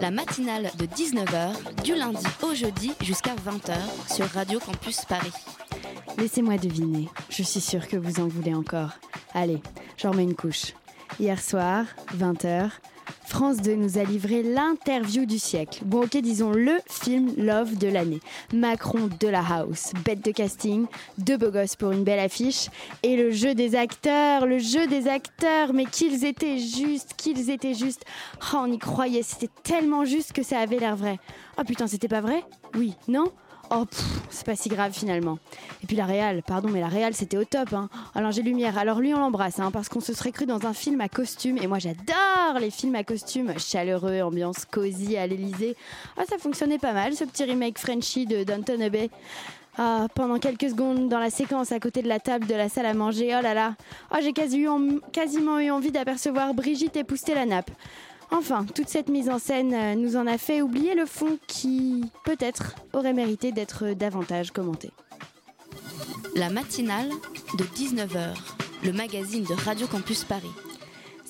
La matinale de 19h, du lundi au jeudi jusqu'à 20h sur Radio Campus Paris. Laissez-moi deviner, je suis sûre que vous en voulez encore. Allez, j'en remets une couche. Hier soir, 20h, France 2 nous a livré l'interview du siècle. Bon ok, disons le film Love de l'année. Macron de la house, bête de casting, deux beaux gosses pour une belle affiche, et le jeu des acteurs, le jeu des acteurs, mais qu'ils étaient justes, qu'ils étaient justes. Oh, on y croyait, c'était tellement juste que ça avait l'air vrai. Oh putain, c'était pas vrai? Oui, non? Oh, c'est pas si grave finalement. Et puis la réal, pardon, mais la réal c'était au top. Hein. Alors j'ai Lumière, alors lui on l'embrasse, hein, parce qu'on se serait cru dans un film à costume. Et moi j'adore les films à costume, chaleureux, ambiance cosy à l'Elysée. Ah, ça fonctionnait pas mal ce petit remake Frenchy de Downton Abbey. Ah, pendant quelques secondes dans la séquence à côté de la table de la salle à manger, oh là là, oh, j'ai quasiment eu envie d'apercevoir Brigitte épouster la nappe. Enfin, toute cette mise en scène euh, nous en a fait oublier le fond qui, peut-être, aurait mérité d'être davantage commenté. La matinale de 19h, le magazine de Radio Campus Paris.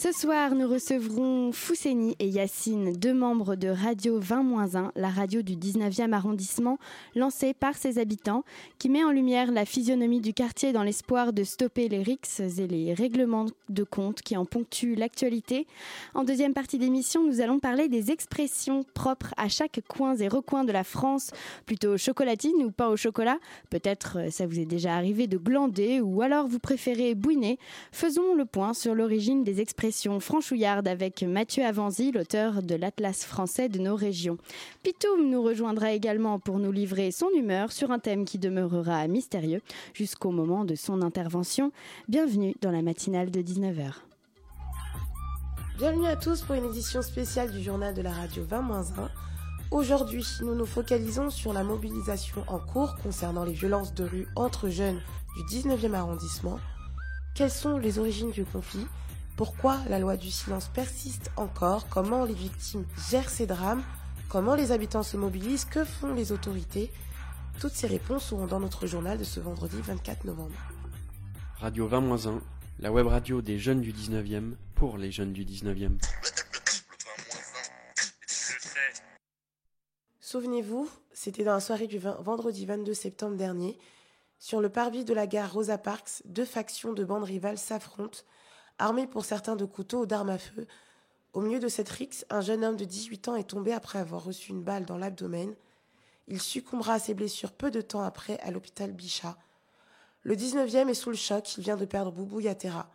Ce soir, nous recevrons Fousseni et Yacine, deux membres de Radio 20-1, la radio du 19e arrondissement, lancée par ses habitants, qui met en lumière la physionomie du quartier dans l'espoir de stopper les rixes et les règlements de compte qui en ponctuent l'actualité. En deuxième partie d'émission, nous allons parler des expressions propres à chaque coin et recoin de la France, plutôt chocolatine ou pas au chocolat? Peut-être euh, ça vous est déjà arrivé de glander ou alors vous préférez bouiner. Faisons le point sur l'origine des expressions franchouillardes avec Mathieu Avanzi, l'auteur de l'Atlas français de nos régions. Pitoum nous rejoindra également pour nous livrer son humeur sur un thème qui demeurera mystérieux jusqu'au moment de son intervention. Bienvenue dans la matinale de 19h. Bienvenue à tous pour une édition spéciale du journal de la radio 20-1. Aujourd'hui, nous nous focalisons sur la mobilisation en cours concernant les violences de rue entre jeunes du 19e arrondissement. Quelles sont les origines du conflit? Pourquoi la loi du silence persiste encore Comment les victimes gèrent ces drames Comment les habitants se mobilisent Que font les autorités Toutes ces réponses seront dans notre journal de ce vendredi 24 novembre. Radio 20-1, la web radio des jeunes du 19e pour les jeunes du 19e. Souvenez-vous, c'était dans la soirée du 20 vendredi 22 septembre dernier. Sur le parvis de la gare Rosa Parks, deux factions de bandes rivales s'affrontent, armées pour certains de couteaux ou d'armes à feu. Au milieu de cette rixe, un jeune homme de 18 ans est tombé après avoir reçu une balle dans l'abdomen. Il succombera à ses blessures peu de temps après à l'hôpital Bichat. Le 19e est sous le choc, il vient de perdre Boubou Yatera.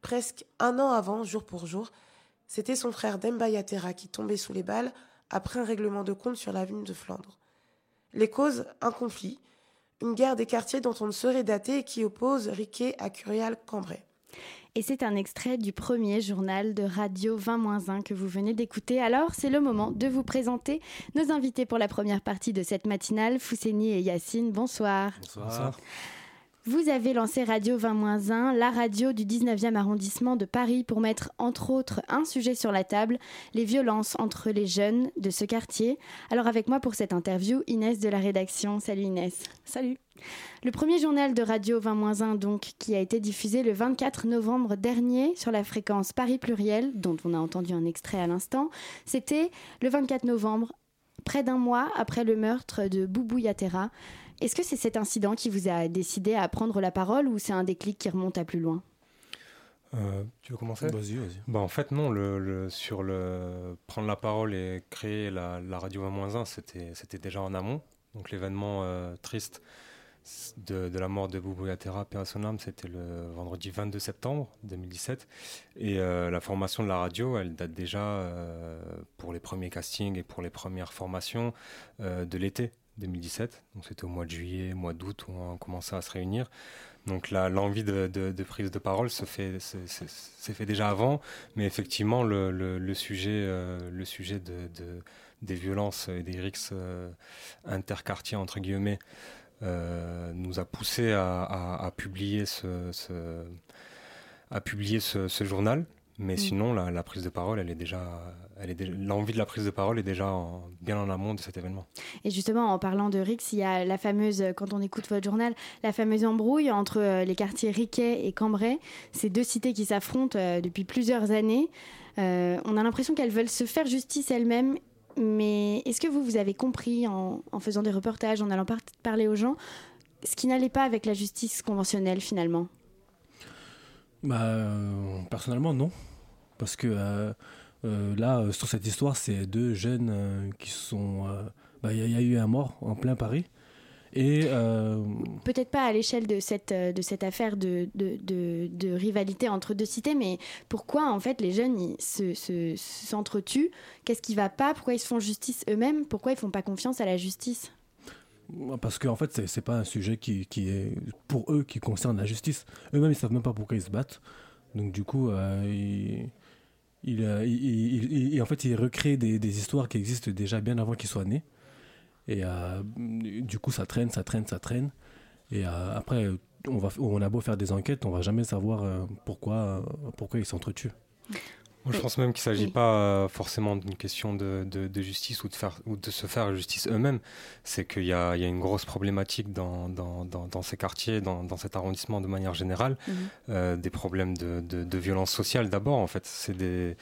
Presque un an avant, jour pour jour, c'était son frère Demba Yatera qui tombait sous les balles après un règlement de compte sur l'avenue de Flandre. Les causes, un conflit, une guerre des quartiers dont on ne saurait dater et qui oppose Riquet à Curial-Cambrai. Et c'est un extrait du premier journal de Radio 20-1 que vous venez d'écouter. Alors, c'est le moment de vous présenter nos invités pour la première partie de cette matinale, Fousseni et Yacine. Bonsoir. Bonsoir. Vous avez lancé Radio 20-1, la radio du 19e arrondissement de Paris, pour mettre entre autres un sujet sur la table, les violences entre les jeunes de ce quartier. Alors avec moi pour cette interview, Inès de la rédaction. Salut Inès. Salut. Le premier journal de Radio 20-1, donc, qui a été diffusé le 24 novembre dernier sur la fréquence Paris Pluriel, dont on a entendu un extrait à l'instant, c'était le 24 novembre, près d'un mois après le meurtre de Boubou Yatera. Est-ce que c'est cet incident qui vous a décidé à prendre la parole ou c'est un déclic qui remonte à plus loin? Euh, tu veux commencer? Vas-y, vas-y. bah, En fait, non. Le, le- sur le prendre la parole et créer la, la radio 1-1, c'était c'était déjà en amont. Donc l'événement euh, triste de, la mort de Boubou Yatera, paix à son âme, c'était le vendredi 22 septembre 2017. Et euh, la formation de la radio, elle date déjà euh, pour les premiers castings et pour les premières formations euh, de l'été 2017. Donc c'était au mois de juillet, mois d'août où on commençait à se réunir. Donc là, l'envie de, de- prise de parole s'est fait déjà avant, mais effectivement le, sujet, le sujet de, de- des violences et des rixes interquartiers, entre guillemets, nous a poussé à, publier ce, à publier ce, journal. Mais mm. sinon, la, prise de parole, elle est déjà, elle est l'envie de la prise de parole est déjà bien en amont de cet événement. Et justement, en parlant de Rix, il y a la fameuse, quand on écoute votre journal, la fameuse embrouille entre euh, les quartiers Riquet et Cambrai, ces deux cités qui s'affrontent euh, depuis plusieurs années. Euh, on a l'impression qu'elles veulent se faire justice elles-mêmes. Mais est-ce que vous, vous avez compris en, en faisant des reportages, en allant parler aux gens, ce qui n'allait pas avec la justice conventionnelle finalement? Bah, Personnellement, non. Parce que euh, euh, là, euh, sur cette histoire, c'est deux jeunes qui sont. Bah, il y, a eu un mort en plein Paris. Et peut-être pas à l'échelle de cette de cette affaire de, de, de, rivalité entre deux cités, mais pourquoi en fait les jeunes ils se, se, s'entretuent? Qu'est-ce qui va pas? Pourquoi ils se font justice eux-mêmes? Pourquoi ils font pas confiance à la justice? Parce qu'en fait, c'est, c'est pas un sujet qui, qui, est pour eux qui concerne la justice. Eux-mêmes, ils savent même pas pourquoi ils se battent. Donc, du coup, ils, euh, il, il, en fait, il recrée des, des, histoires qui existent déjà bien avant qu'il soit né. Et euh, du coup, ça traîne, ça traîne, ça traîne. Et euh, après, on, va, on a beau faire des enquêtes, on va jamais savoir pourquoi, pourquoi ils s'entretuent je pense même qu'il ne s'agit pas euh, forcément d'une question de, de, justice ou de, faire, ou de se faire justice eux-mêmes. C'est qu'il y, y a, une grosse problématique dans, dans, dans, ces quartiers, dans, dans, cet arrondissement de manière générale. Mhm. Euh, des problèmes de, de, violence sociale d'abord, en fait. C'est des,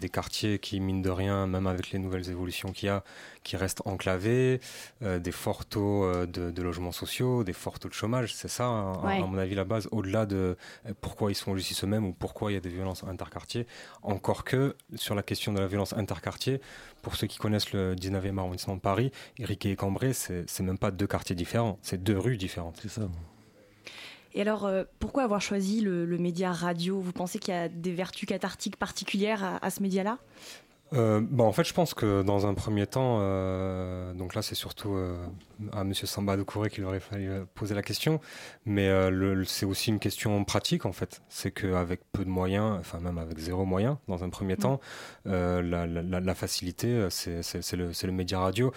des quartiers qui, mine de rien, même avec les nouvelles évolutions qu'il y a, qui restent enclavés, euh, des forts taux de, logements sociaux, des forts taux de chômage. C'est ça, hein, à, mon avis, la base, au-delà de pourquoi ils se font justice eux-mêmes ou pourquoi il y a des violences interquartiers. Encore que sur la question de la violence interquartier, pour ceux qui connaissent le 19e arrondissement de Paris, Éric et Cambrai, c'est même pas deux quartiers différents, c'est deux rues différentes. C'est ça. Et alors, euh, pourquoi avoir choisi le, média radio? Vous pensez qu'il y a des vertus cathartiques particulières à ce média-là? Euh, bah, en fait, je pense que dans un premier temps, euh, donc là, c'est surtout euh, à Monsieur Samba de Kouré qu'il aurait fallu poser la question, mais c'est aussi une question pratique en fait. C'est qu'avec peu de moyens, enfin même avec zéro moyen, dans un premier temps, la, la, la, facilité, c'est le, le, média radio.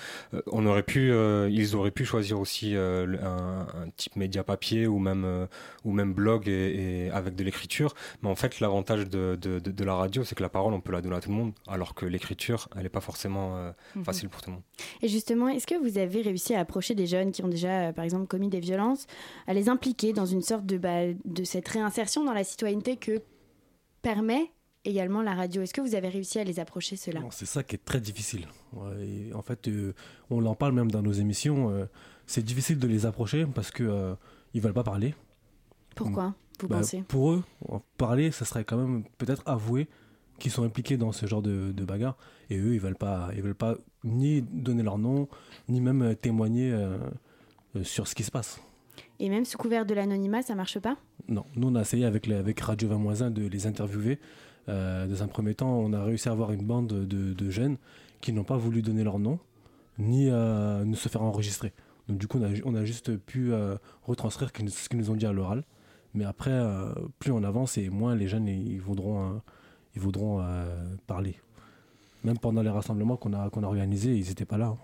on aurait pu, ils auraient pu choisir aussi un, un, type média papier ou même ou même blog et, et avec de l'écriture, mais en fait, l'avantage de, de, de, de, la radio, c'est que la parole, on peut la donner à tout le monde, alors que l'écriture, elle n'est pas forcément euh, mhm. facile pour tout le monde. Et justement, est-ce que vous avez réussi à approcher des jeunes qui ont déjà, euh, par exemple, commis des violences, à les impliquer dans une sorte de, bah, de cette réinsertion dans la citoyenneté que permet également la radio? Est-ce que vous avez réussi à les approcher, cela C'est ça qui est très difficile. en fait, euh, on en parle même dans nos émissions. c'est difficile de les approcher parce qu'ils ne veulent pas parler. Pourquoi vous bah, pensez? Pour eux, parler, ça serait quand même peut-être avouer qui sont impliqués dans ce genre de, de bagarre et eux ils veulent pas ils veulent pas ni donner leur nom ni même euh, témoigner euh, euh, sur ce qui se passe. Et même sous couvert de l'anonymat ça marche pas? Non. Nous on a essayé avec avec Radio 20 de les interviewer. Dans un premier temps on a réussi à avoir une bande de, de jeunes qui n'ont pas voulu donner leur nom ni ne se faire enregistrer. Donc du coup on a, on a juste pu retranscrire ce qu'ils nous ont dit à l'oral. Mais après plus on avance et moins les jeunes ils voudront ils voudront euh, parler. Même pendant les rassemblements qu'on a, qu'on a organisés, ils n'étaient pas là. Hein.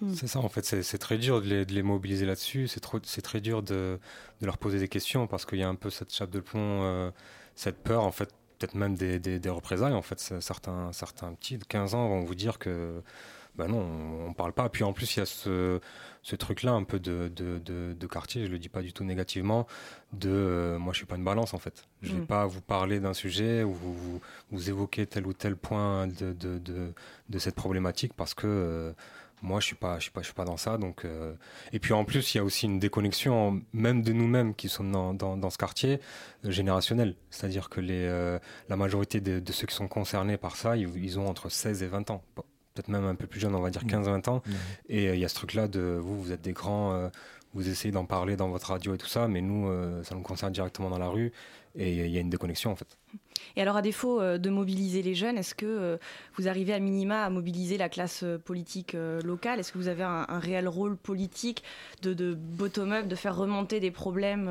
Hmm. C'est ça, en fait, c'est très dur de les, de les mobiliser là-dessus. C'est très dur de, de, leur poser des questions parce qu'il y a un peu cette chape de plomb, euh, cette peur, en fait, peut-être même des, des, des, représailles. En fait, certains, certains petits de 15 ans vont vous dire que ben non, on, ne parle pas. Puis en plus, il y a ce, ce truc-là un peu de, de, de, quartier, je le dis pas du tout négativement, de euh, moi je suis pas une balance en fait. Je vais mm. pas vous parler d'un sujet ou vous, vous, évoquer tel ou tel point de, cette problématique parce que euh, moi je suis pas je suis pas je suis pas dans ça donc euh, et puis en plus il y a aussi une déconnexion même de nous-mêmes qui sommes dans, dans, dans ce quartier générationnel c'est-à-dire que les la majorité de, de, ceux qui sont concernés par ça ils, ils ont entre 16 et 20 ans peut-être même un peu plus jeune, on va dire 15-20 mm. ans. Mm. Et euh, il y a ce truc-là de vous, vous êtes des grands, euh, vous essayez d'en parler dans votre radio et tout ça, mais nous, euh, ça nous concerne directement dans la rue et il y a une déconnexion en fait. Et alors, à défaut euh, de mobiliser les jeunes, est-ce que euh, vous arrivez à minima à mobiliser la classe euh, politique locale? Est-ce que vous avez un, réel rôle politique de, bottom-up, de faire remonter des problèmes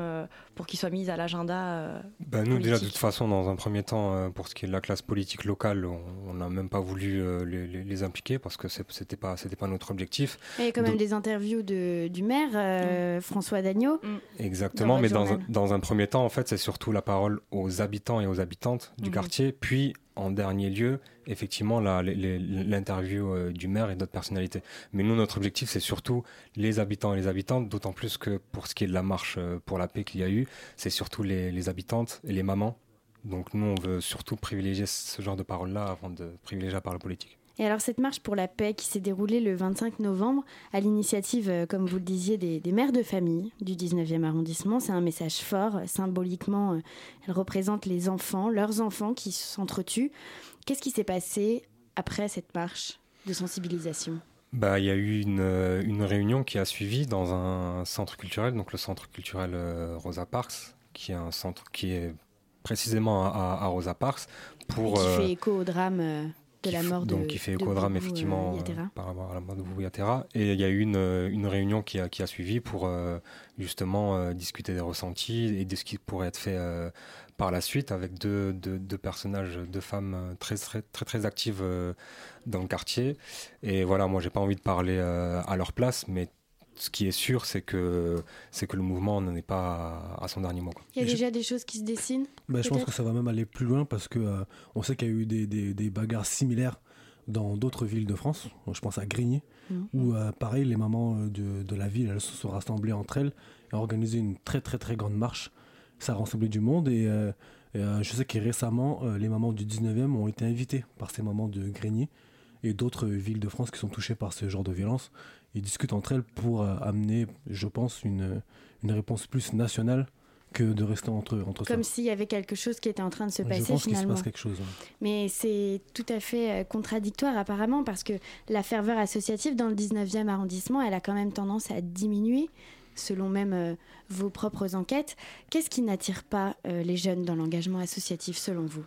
pour qu'ils soient mis à l'agenda ben Nous, déjà, de toute façon, dans un premier temps, pour ce qui est de la classe politique locale, on n'a même pas voulu les, impliquer parce que ce n'était pas, pas notre objectif. Il y a quand même des interviews de, du maire, mm. François Dagneau. Mm. Exactement, mais dans un, dans un premier temps, en fait, c'est surtout la parole aux habitants et aux habitantes du mhm. quartier, puis en dernier lieu, effectivement, l'interview euh, du maire et d'autres personnalités. Mais nous, notre objectif, c'est surtout les habitants et les habitantes, d'autant plus que pour ce qui est de la marche euh, pour la paix qu'il y a eu, c'est surtout les, habitantes et les mamans. Donc nous, on veut surtout privilégier ce genre de paroles-là avant de privilégier la parole politique. Et alors cette marche pour la paix qui s'est déroulée le 25 novembre à l'initiative, euh, comme vous le disiez, des, mères de famille du 19e arrondissement, c'est un message fort. Symboliquement, euh, elle représente les enfants, leurs enfants qui s'entretuent. Qu'est-ce qui s'est passé après cette marche de sensibilisation? Bah, il y a eu une, euh, une, réunion qui a suivi dans un centre culturel, donc le centre culturel Rosa Parks, qui est un centre qui est précisément à, Rosa Parks pour. qui fait écho au drame de la mort de donc qui fait écho drame effectivement euh, par rapport à la mort de Boubou Yatera. Et il y a eu une, une réunion qui a, qui a suivi pour euh, justement euh, discuter des ressentis et de ce qui pourrait être fait par la suite avec deux, deux, deux, personnages deux femmes très très très, très actives dans le quartier. Et voilà moi j'ai pas envie de parler à leur place mais ce qui est sûr, c'est que, c'est que le mouvement n'en est pas à, son dernier mot. Il y a déjà des choses qui se dessinent ben, Je pense que ça va même aller plus loin parce que euh, on sait qu'il y a eu des, des, des bagarres similaires dans d'autres villes de France. Je pense à Grigny, mmh. où euh, pareil, les mamans euh, de, de, la ville elles se sont rassemblées entre elles et ont organisé une très très très grande marche. Ça a rassemblé du monde et, je sais que récemment, les mamans du 19e ont été invitées par ces mamans de Grigny et d'autres villes de France qui sont touchées par ce genre de violence ils discutent entre elles pour euh, amener, je pense, une, une réponse plus nationale que de rester entre, entre Comme s'il y avait quelque chose qui était en train de se passer je pense finalement. se passe quelque chose. Mais c'est tout à fait euh, contradictoire apparemment parce que la ferveur associative dans le 19e arrondissement, elle a quand même tendance à diminuer selon même euh, vos propres enquêtes. Qu'est-ce qui n'attire pas les jeunes dans l'engagement associatif selon vous?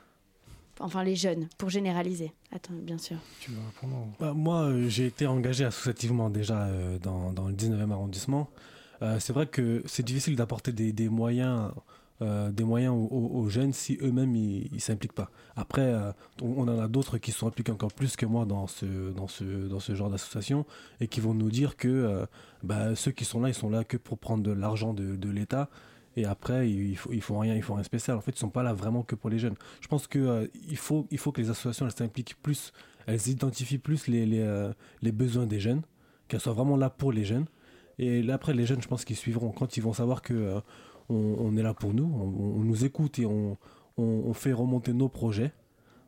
Enfin, les jeunes, pour généraliser. Attends, bien sûr. Tu bah, Moi, euh, j'ai été engagé associativement déjà euh, dans, dans, le 19e arrondissement. Euh, c'est vrai que c'est difficile d'apporter des, des, moyens, des moyens aux, jeunes si eux-mêmes ils ne s'impliquent pas. Après, on, en a d'autres qui sont impliqués encore plus que moi dans ce, dans ce, dans ce genre d'association et qui vont nous dire que bah, ceux qui sont là, ils sont là que pour prendre de l'argent de, de l'État et après ils, ils, font rien ils font rien spécial. En fait ils sont pas là vraiment que pour les jeunes. Je pense que euh, il faut il faut que les associations elles s'impliquent plus. Elles identifient plus les les, euh, les besoins des jeunes. Qu'elles soient vraiment là pour les jeunes. Et là, après les jeunes je pense qu'ils suivront. Quand ils vont savoir que euh, on, est là pour nous on, on nous écoute et on, on, fait remonter nos projets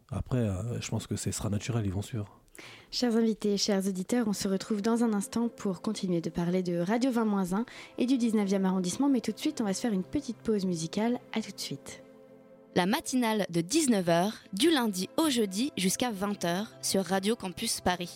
après je pense que ce sera naturel ils vont suivre Chers invités, chers auditeurs, on se retrouve dans un instant pour continuer de parler de Radio 20-1 et du 19e arrondissement, mais tout de suite, on va se faire une petite pause musicale. À tout de suite. La matinale de 19h, du lundi au jeudi jusqu'à 20h sur Radio Campus Paris.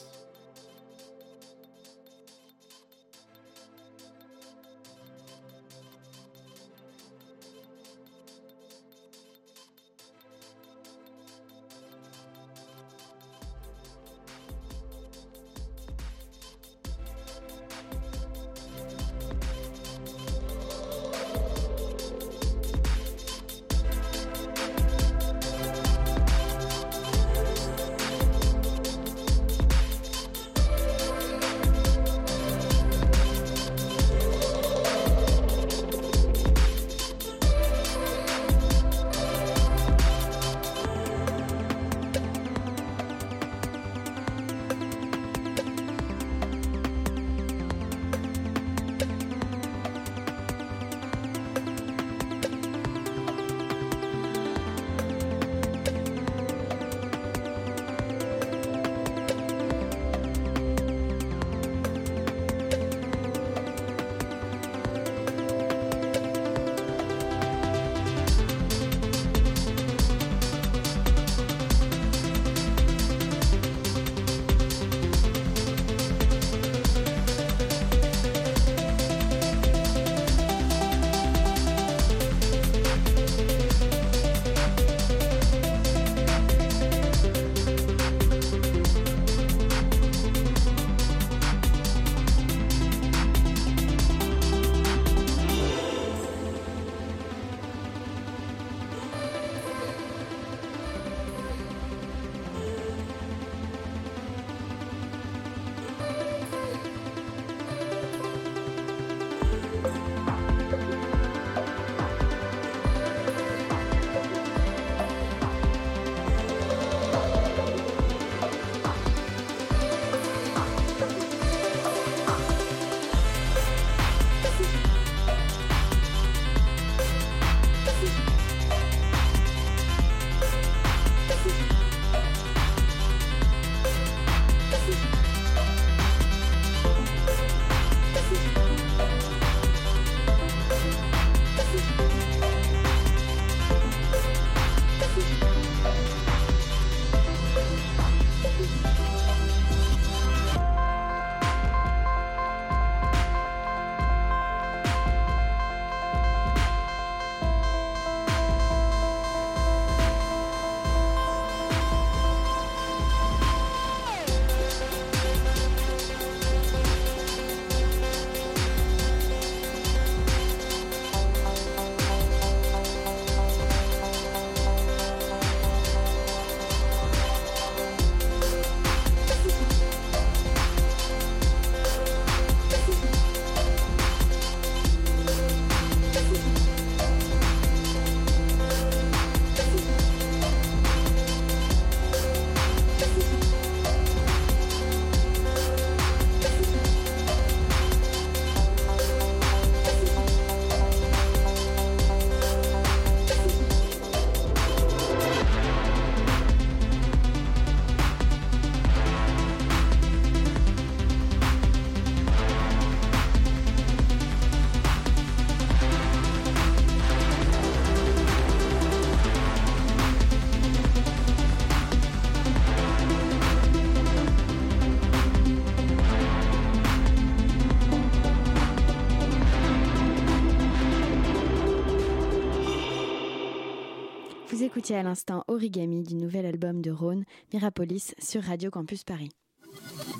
À l'instant Origami du nouvel album de Rhône, Mirapolis, sur Radio Campus Paris.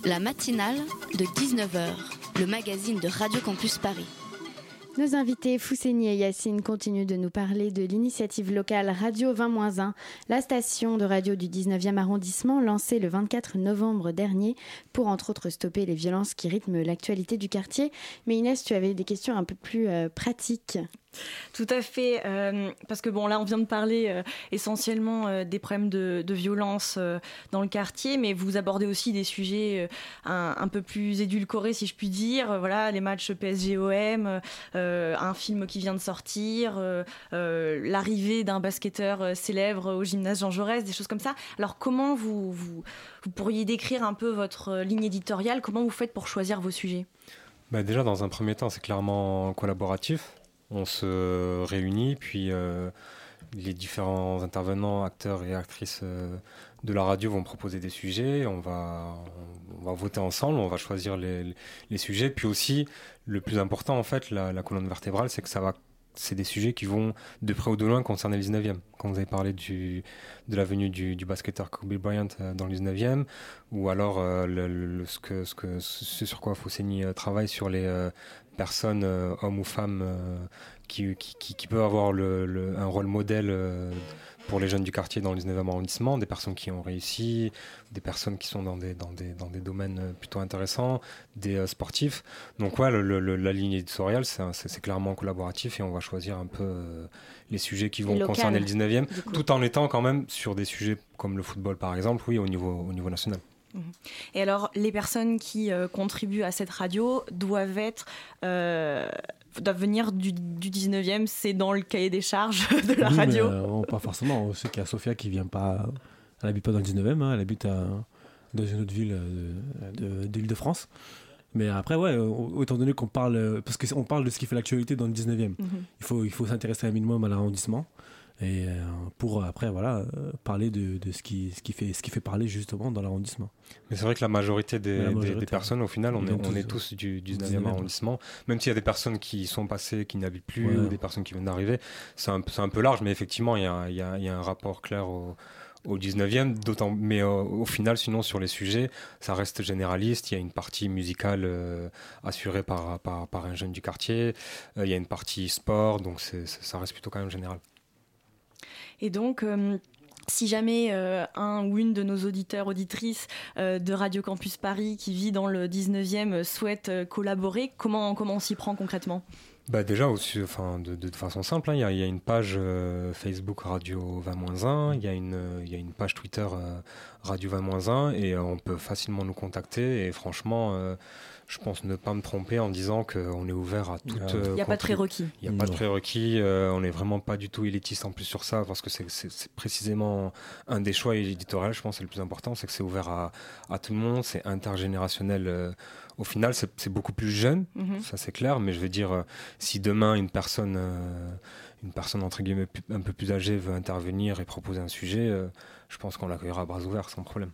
La matinale de 19h, le magazine de Radio Campus Paris. Nos invités Fousséni et Yacine continuent de nous parler de l'initiative locale Radio 20-1, la station de radio du 19e arrondissement lancée le 24 novembre dernier pour entre autres stopper les violences qui rythment l'actualité du quartier. Mais Inès, tu avais des questions un peu plus euh, pratiques. Tout à fait, euh, parce que bon, là, on vient de parler euh, essentiellement euh, des problèmes de, violence dans le quartier, mais vous abordez aussi des sujets un, peu plus édulcorés, si je puis dire. Voilà, les matchs PSG-OM, un film qui vient de sortir, l'arrivée d'un basketteur célèbre au gymnase Jean Jaurès, des choses comme ça. Alors, comment vous, vous, vous pourriez décrire un peu votre ligne éditoriale? Comment vous faites pour choisir vos sujets? Bah, déjà, dans un premier temps, c'est clairement collaboratif. On se réunit, puis euh, les différents intervenants, acteurs et actrices euh, de la radio vont proposer des sujets. On va, on va voter ensemble, on va choisir les, sujets. Puis aussi, le plus important, en fait, la, colonne vertébrale, c'est que ça va c'est des sujets qui vont de près ou de loin concerner le 19e. Quand vous avez parlé de la venue du, basketteur Kobe Bryant euh, dans le 19e, ou alors le, ce, que, ce, que, sur quoi Fosséni travaille sur les personnes, euh, hommes ou femmes, euh, qui, qui, peuvent avoir le, le- un rôle modèle euh, pour les jeunes du quartier dans le 19e arrondissement, des personnes qui ont réussi, des personnes qui sont dans des, dans des, dans des domaines plutôt intéressants, des euh, sportifs. Donc ouais, le- le- le- la ligne éditoriale, c'est clairement collaboratif et on va choisir un peu euh, les sujets qui vont local, concerner le 19e, du coup. tout en étant quand même sur des sujets comme le football par exemple, oui, au niveau, au niveau national. Mhm. Et alors, les personnes qui euh, contribuent à cette radio doivent être, euh, doivent venir du, du 19e, c'est dans le cahier des charges de la Oui, mais, radio. euh, pas forcément. On sait qu'il y a Sophia qui vient pas. Elle habite pas dans le 19e, hein, elle habite à- dans une autre ville euh, de, de, l'île de France. Mais après, ouais, euh, autant donné qu'on parle. euh, Parce qu'on parle de ce qui fait l'actualité dans le 19e. Mhm. Il faut, il faut s'intéresser un minimum à l'arrondissement. Et euh, pour après, voilà, euh, parler de, de ce, qui, ce, qui fait, ce qui fait parler justement dans l'arrondissement. Mais c'est vrai que la majorité des, Mais la des- majorité, des personnes, au final, on, est, viennent on tous, est tous du, du du 19e 19e, ouais. arrondissement. Même s'il y a des personnes qui sont passées, qui n'habitent plus, Ouais. ou des personnes qui viennent d'arriver, c'est un, un peu large, mais effectivement, il y a, il y a- il y a un rapport clair au, au 19e, d'autant, mais euh, au final, sinon, sur les sujets, ça reste généraliste. Il y a une partie musicale euh, assurée par, par, par un jeune du quartier, Euh, il y a une partie sport, donc ça reste plutôt quand même général. Et donc, euh, si jamais euh, un ou une de nos auditeurs, auditrices euh, de Radio Campus Paris qui vit dans le 19e euh, souhaite collaborer, comment, comment on s'y prend concrètement? Bah déjà, aussi, enfin, de, façon simple, hein, il y, a, une page Facebook Radio 20-1, il y, y a une page Twitter Radio 20-1 et on peut facilement nous contacter. Et franchement, je pense ne pas me tromper en disant qu'on est ouvert à toute. Euh, Il n'y a pas de prérequis. Il n'y a pas de prérequis. on n'est vraiment pas du tout élitiste en plus sur ça parce que c'est- précisément un des choix éditoriaux. Je pense c'est le plus important, c'est que c'est ouvert à, à tout le monde, c'est intergénérationnel. euh, au final, c'est beaucoup plus jeune, Mhm. ça c'est clair. Mais je veux dire, euh, si demain une personne, euh, une personne entre guillemets un peu plus âgée veut intervenir et proposer un sujet, euh, je pense qu'on l'accueillera à bras ouverts sans problème.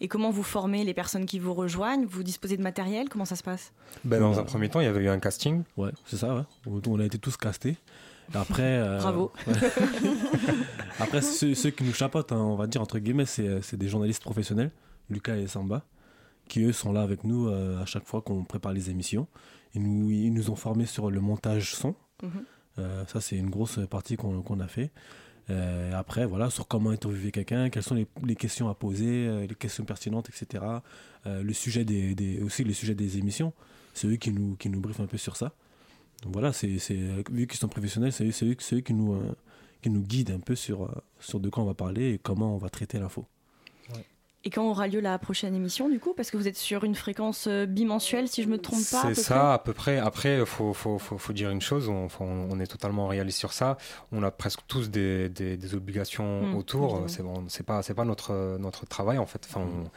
Et comment vous formez les personnes qui vous rejoignent? Vous disposez de matériel? Comment ça se passe? Ben, dans Euh, un premier temps, il y avait eu un casting. Ouais, c'est ça, ouais. On a été tous castés. Et Après, euh, Bravo. ouais. Après, ceux, ceux qui nous chapotent, hein, on va dire entre guillemets, c'est c'est des journalistes professionnels, Lucas et Samba, qui eux sont là avec nous euh, à chaque fois qu'on prépare les émissions. Ils nous, ils nous ont formés sur le montage son. Mhm. Ça, c'est une grosse partie qu'on a fait. Euh, après, voilà, sur comment interviewer quelqu'un, quelles sont les, questions à poser, euh, les questions pertinentes, etc. Euh, le sujet des, aussi le sujet des émissions, c'est eux qui nous, qui nous briefent un peu sur ça. Donc voilà, c'est, euh, vu qu'ils sont professionnels, c'est eux, eux- eux qui, nous, euh, qui nous guident un peu sur, euh, sur de quoi on va parler et comment on va traiter l'info. Et quand aura lieu la prochaine émission, du coup Parce que vous êtes sur une fréquence euh, bimensuelle, si je me trompe pas. C'est ça, à peu près. Après, il faut, faut, faut, faut dire une chose, on, on est totalement réaliste sur ça. On a presque tous des, des, des obligations Mm, autour. C'est bon, c'est pas, pas notre, notre travail, en fait. Enfin, on,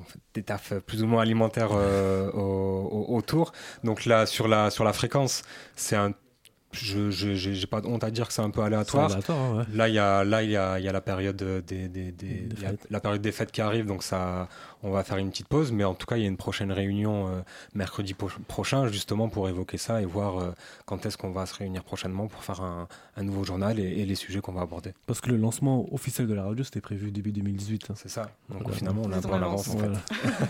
on fait des tafs plus ou moins alimentaires euh, au- au- autour. Donc là, sur la, sur la fréquence, c'est un je j'ai pas honte à dire que c'est un peu aléatoire. Hein, là, il y a là il y a, y a la période des, des, des, la période des fêtes qui arrive, donc ça on va faire une petite pause, mais en tout cas il y a une prochaine réunion euh, mercredi prochain justement pour évoquer ça et voir euh, quand est-ce qu'on va se réunir prochainement pour faire un, un nouveau journal et, les sujets qu'on va aborder. Parce que le lancement officiel de la radio c'était prévu début 2018. Hein. C'est ça. Donc finalement on a un peu en avance. En fait.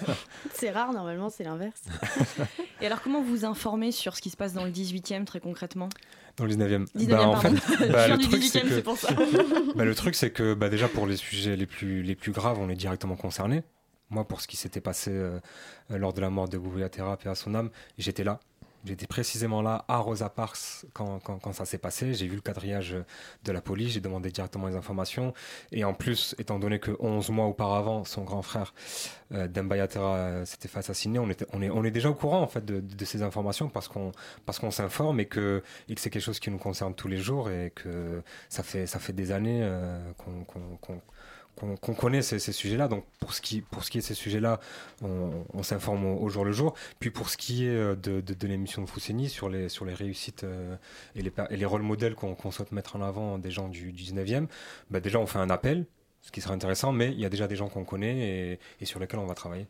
c'est rare normalement c'est l'inverse. et alors comment vous informez sur ce qui se passe dans le 18e très concrètement? Dans le 19e. 19e bah, en fait, bah, le, truc, c'est pour ça. bah, le truc, c'est que bah, déjà pour les sujets les plus, les plus graves, on est directement concerné. Moi, pour ce qui s'était passé euh, lors de la mort de Bouvier Thérapie et à son âme, j'étais là. J'étais précisément là à Rosa Parks quand, quand, ça s'est passé. J'ai vu le quadrillage de la police, j'ai demandé directement les informations. Et en plus, étant donné que 11 mois auparavant, son grand frère euh, Dembayatera euh, s'était fait assassiner, on, était, on, est, on est déjà au courant en fait de, ces informations parce qu'on parce s'informe et que, et que c'est quelque chose qui nous concerne tous les jours et que ça fait, ça fait des années euh, qu'on qu'on connaît ces, sujets-là. Donc pour ce qui pour ce qui est de ces sujets-là, on, s'informe au, jour le jour. Puis pour ce qui est euh, de, l'émission de Fousseni sur les sur les réussites euh, et, les, les rôles modèles qu'on souhaite mettre en avant des gens du, 19e, bah déjà on fait un appel, ce qui serait intéressant, mais il y a déjà des gens qu'on connaît et sur lesquels on va travailler.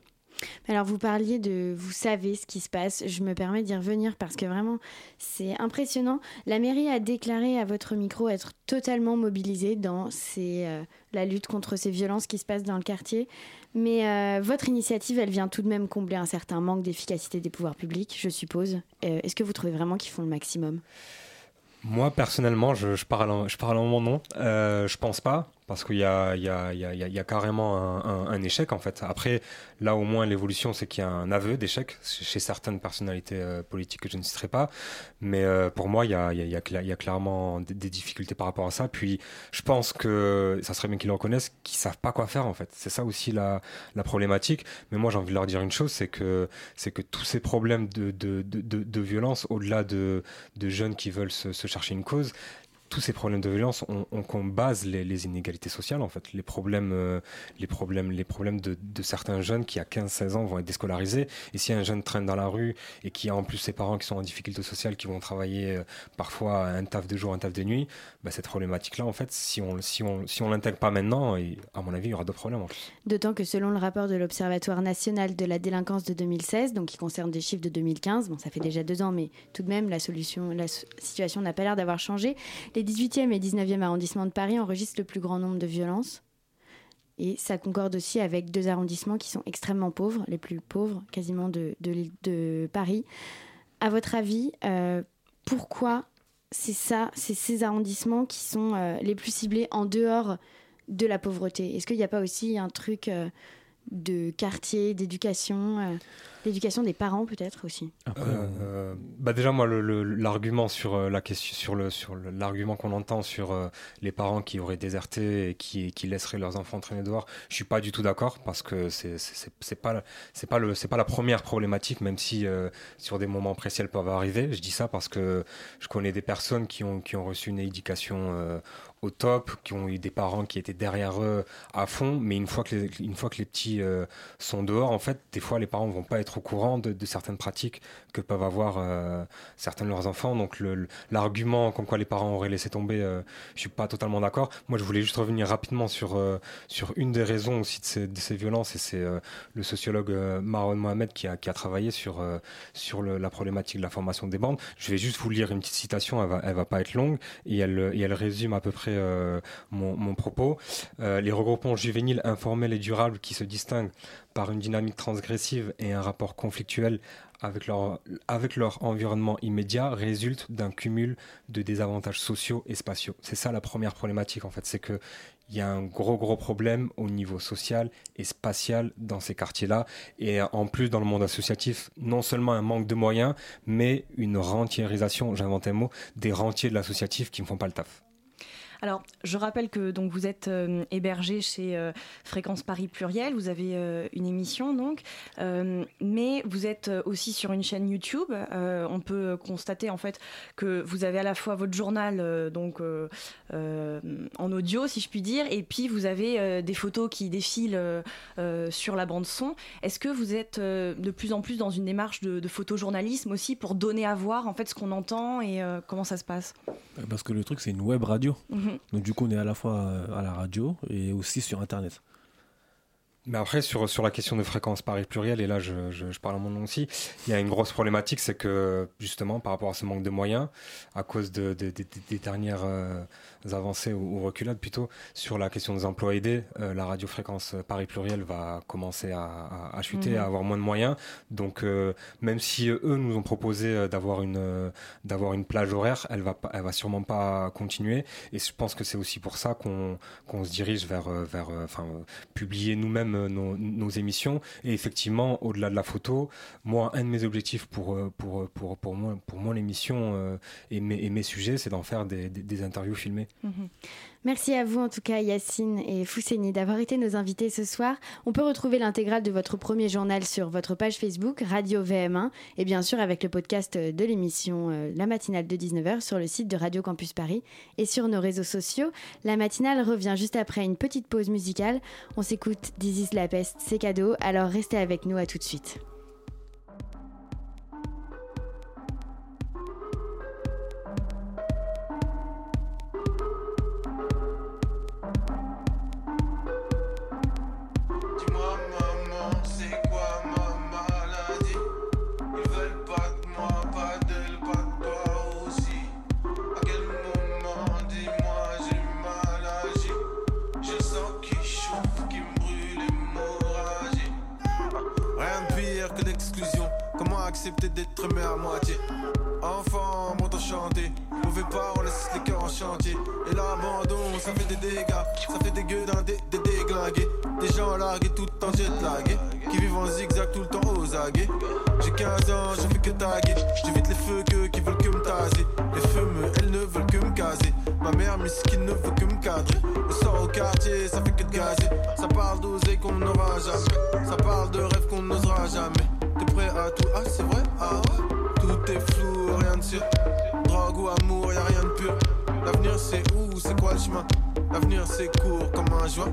Alors vous parliez de vous savez ce qui se passe. Je me permets d'y revenir parce que vraiment c'est impressionnant. La mairie a déclaré à votre micro être totalement mobilisée dans euh, la lutte contre ces violences qui se passent dans le quartier. Mais euh, votre initiative, elle vient tout de même combler un certain manque d'efficacité des pouvoirs publics, je suppose. Euh, est-ce que vous trouvez vraiment qu'ils font le maximum? Moi, personnellement, je, parle, je parle en mon nom. je pense pas parce qu'il y y, y, y a carrément un, un, échec en fait. Après, là au moins l'évolution, c'est qu'il y a un aveu d'échec chez certaines personnalités euh, politiques que je ne citerai pas. Mais euh, pour moi, il y a, a, a clairement des, difficultés par rapport à ça. Puis je pense que ça serait bien qu'ils le reconnaissent, qu'ils savent pas quoi faire en fait. C'est ça aussi la, la problématique. Mais moi, j'ai envie de leur dire une chose, c'est que c'est que tous ces problèmes de, de, de, de, violence, au-delà de, de jeunes qui veulent se, se chercher une cause, tous ces problèmes de violence, on, on, base les, inégalités sociales en fait, les problèmes, euh, les problèmes, les problèmes de, certains jeunes qui à 15-16 ans vont être déscolarisés. Et si un jeune traîne dans la rue et qui a en plus ses parents qui sont en difficulté sociale, qui vont travailler euh, parfois un taf de jour, un taf de nuit, bah, cette problématique-là, en fait, si on si on si on l'intègre pas maintenant, à mon avis, il y aura d'autres problèmes. D'autant que selon le rapport de l'Observatoire national de la délinquance de 2016, donc qui concerne des chiffres de 2015, bon, ça fait déjà deux ans, mais tout de même la solution, la situation n'a pas l'air d'avoir changé. Les 18e et 19e arrondissements de Paris enregistrent le plus grand nombre de violences. Et ça concorde aussi avec deux arrondissements qui sont extrêmement pauvres, les plus pauvres quasiment de, Paris. À votre avis, euh, pourquoi c'est ça, c'est ces arrondissements qui sont euh, les plus ciblés en dehors de la pauvreté? Est-ce qu'il n'y a pas aussi un truc euh, de quartier, d'éducation L'éducation des parents peut-être aussi. Euh, bah déjà moi l'argument sur euh, la question sur le sur l'argument qu'on entend sur euh, les parents qui auraient déserté et qui, qui laisseraient leurs enfants traîner dehors, je suis pas du tout d'accord parce que c'est c'est pas c'est pas le c'est pas la première problématique même si sur des moments précis elles peuvent arriver. Je dis ça parce que je connais des personnes qui ont qui ont reçu une éducation au top, qui ont eu des parents qui étaient derrière eux à fond, mais une fois que les, une fois que les petits euh, sont dehors, en fait, des fois les parents vont pas être au courant de, certaines pratiques que peuvent avoir euh, certains de leurs enfants. Donc l'argument comme quoi les parents auraient laissé tomber, euh, je suis pas totalement d'accord. Moi, je voulais juste revenir rapidement sur sur une des raisons aussi de ces, violences, et c'est le sociologue Marwan Mohamed qui a, qui a travaillé sur sur la problématique de la formation des bandes. Je vais juste vous lire une petite citation, elle va, elle va pas être longue, et elle et elle résume à peu près euh, mon, propos. Euh, les regroupements juvéniles informels et durables qui se distinguent par une dynamique transgressive et un rapport conflictuel avec leur, avec leur environnement immédiat résultent d'un cumul de désavantages sociaux et spatiaux. C'est ça la première problématique en fait, c'est que il y a un gros gros problème au niveau social et spatial dans ces quartiers-là et en plus dans le monde associatif non seulement un manque de moyens mais une rentiérisation, j'invente un mot, des rentiers de l'associatif qui ne font pas le taf. Alors, je rappelle que donc vous êtes euh, hébergé chez euh, Fréquence Paris Pluriel. Vous avez euh, une émission donc, mais vous êtes aussi sur une chaîne YouTube. on peut constater en fait que vous avez à la fois votre journal donc en audio, si je puis dire, et puis vous avez des photos qui défilent sur la bande son. Est-ce que vous êtes de plus en plus dans une démarche de, de photojournalisme aussi pour donner à voir en fait ce qu'on entend et comment ça se passe? Parce que le truc c'est une web radio. Mhm. Donc du coup, on est à la fois euh, à la radio et aussi sur Internet. Mais après, sur, sur la question de fréquence Paris pluriel, et là je, je, parle en mon nom aussi, il y a une grosse problématique, c'est que justement par rapport à ce manque de moyens, à cause de, des dernières euh, avancées ou, reculades plutôt, sur la question des emplois aidés, euh, la radiofréquence Paris pluriel va commencer à, à, chuter, à mhm. avoir moins de moyens. Donc euh, même si eux nous ont proposé d'avoir une, d'avoir une plage horaire, elle va, elle va sûrement pas continuer. Et je pense que c'est aussi pour ça qu'on qu'on se dirige vers, vers enfin, publier nous-mêmes nos, émissions. Et effectivement, au-delà de la photo, moi, un de mes objectifs pour, euh, euh, moi, pour l'émission euh, et, mes, et mes sujets, c'est d'en faire des, des, interviews filmées. Mhm. Merci à vous en tout cas Yacine et Fousseni d'avoir été nos invités ce soir. On peut retrouver l'intégrale de votre premier journal sur votre page Facebook Radio VM1 et bien sûr avec le podcast de l'émission La matinale de 19h sur le site de Radio Campus Paris et sur nos réseaux sociaux. La matinale revient juste après une petite pause musicale. On s'écoute This la peste, c'est cadeau, alors restez avec nous à tout de suite. Aimé à moitié. Enfant, monte à chanter. Mauvais pas, on laisse les cœurs en chantier. Et l'abandon, ça fait des dégâts. Ça fait des gueux d'un des, déglingués. Des gens largués tout en jet lagués. Qui vivent en zigzag tout le temps aux aguets. J'ai 15 ans, je fais que taguer. J'évite les feux que, qui veulent que me taser. Les fumeux, elles ne veulent que me caser. Ma mère misquine ne veut que me cadrer. Le sort au quartier, ça fait que de gazer. Ça parle d'oser qu'on n'aura jamais. Ça parle de rêves qu'on n'osera jamais. À tout Ah, c'est vrai Ah ouais Tout est flou, rien de sûr. Drogue ou amour, y'a rien de pur. L'avenir c'est où C'est quoi le chemin? L'avenir c'est court comme un joint.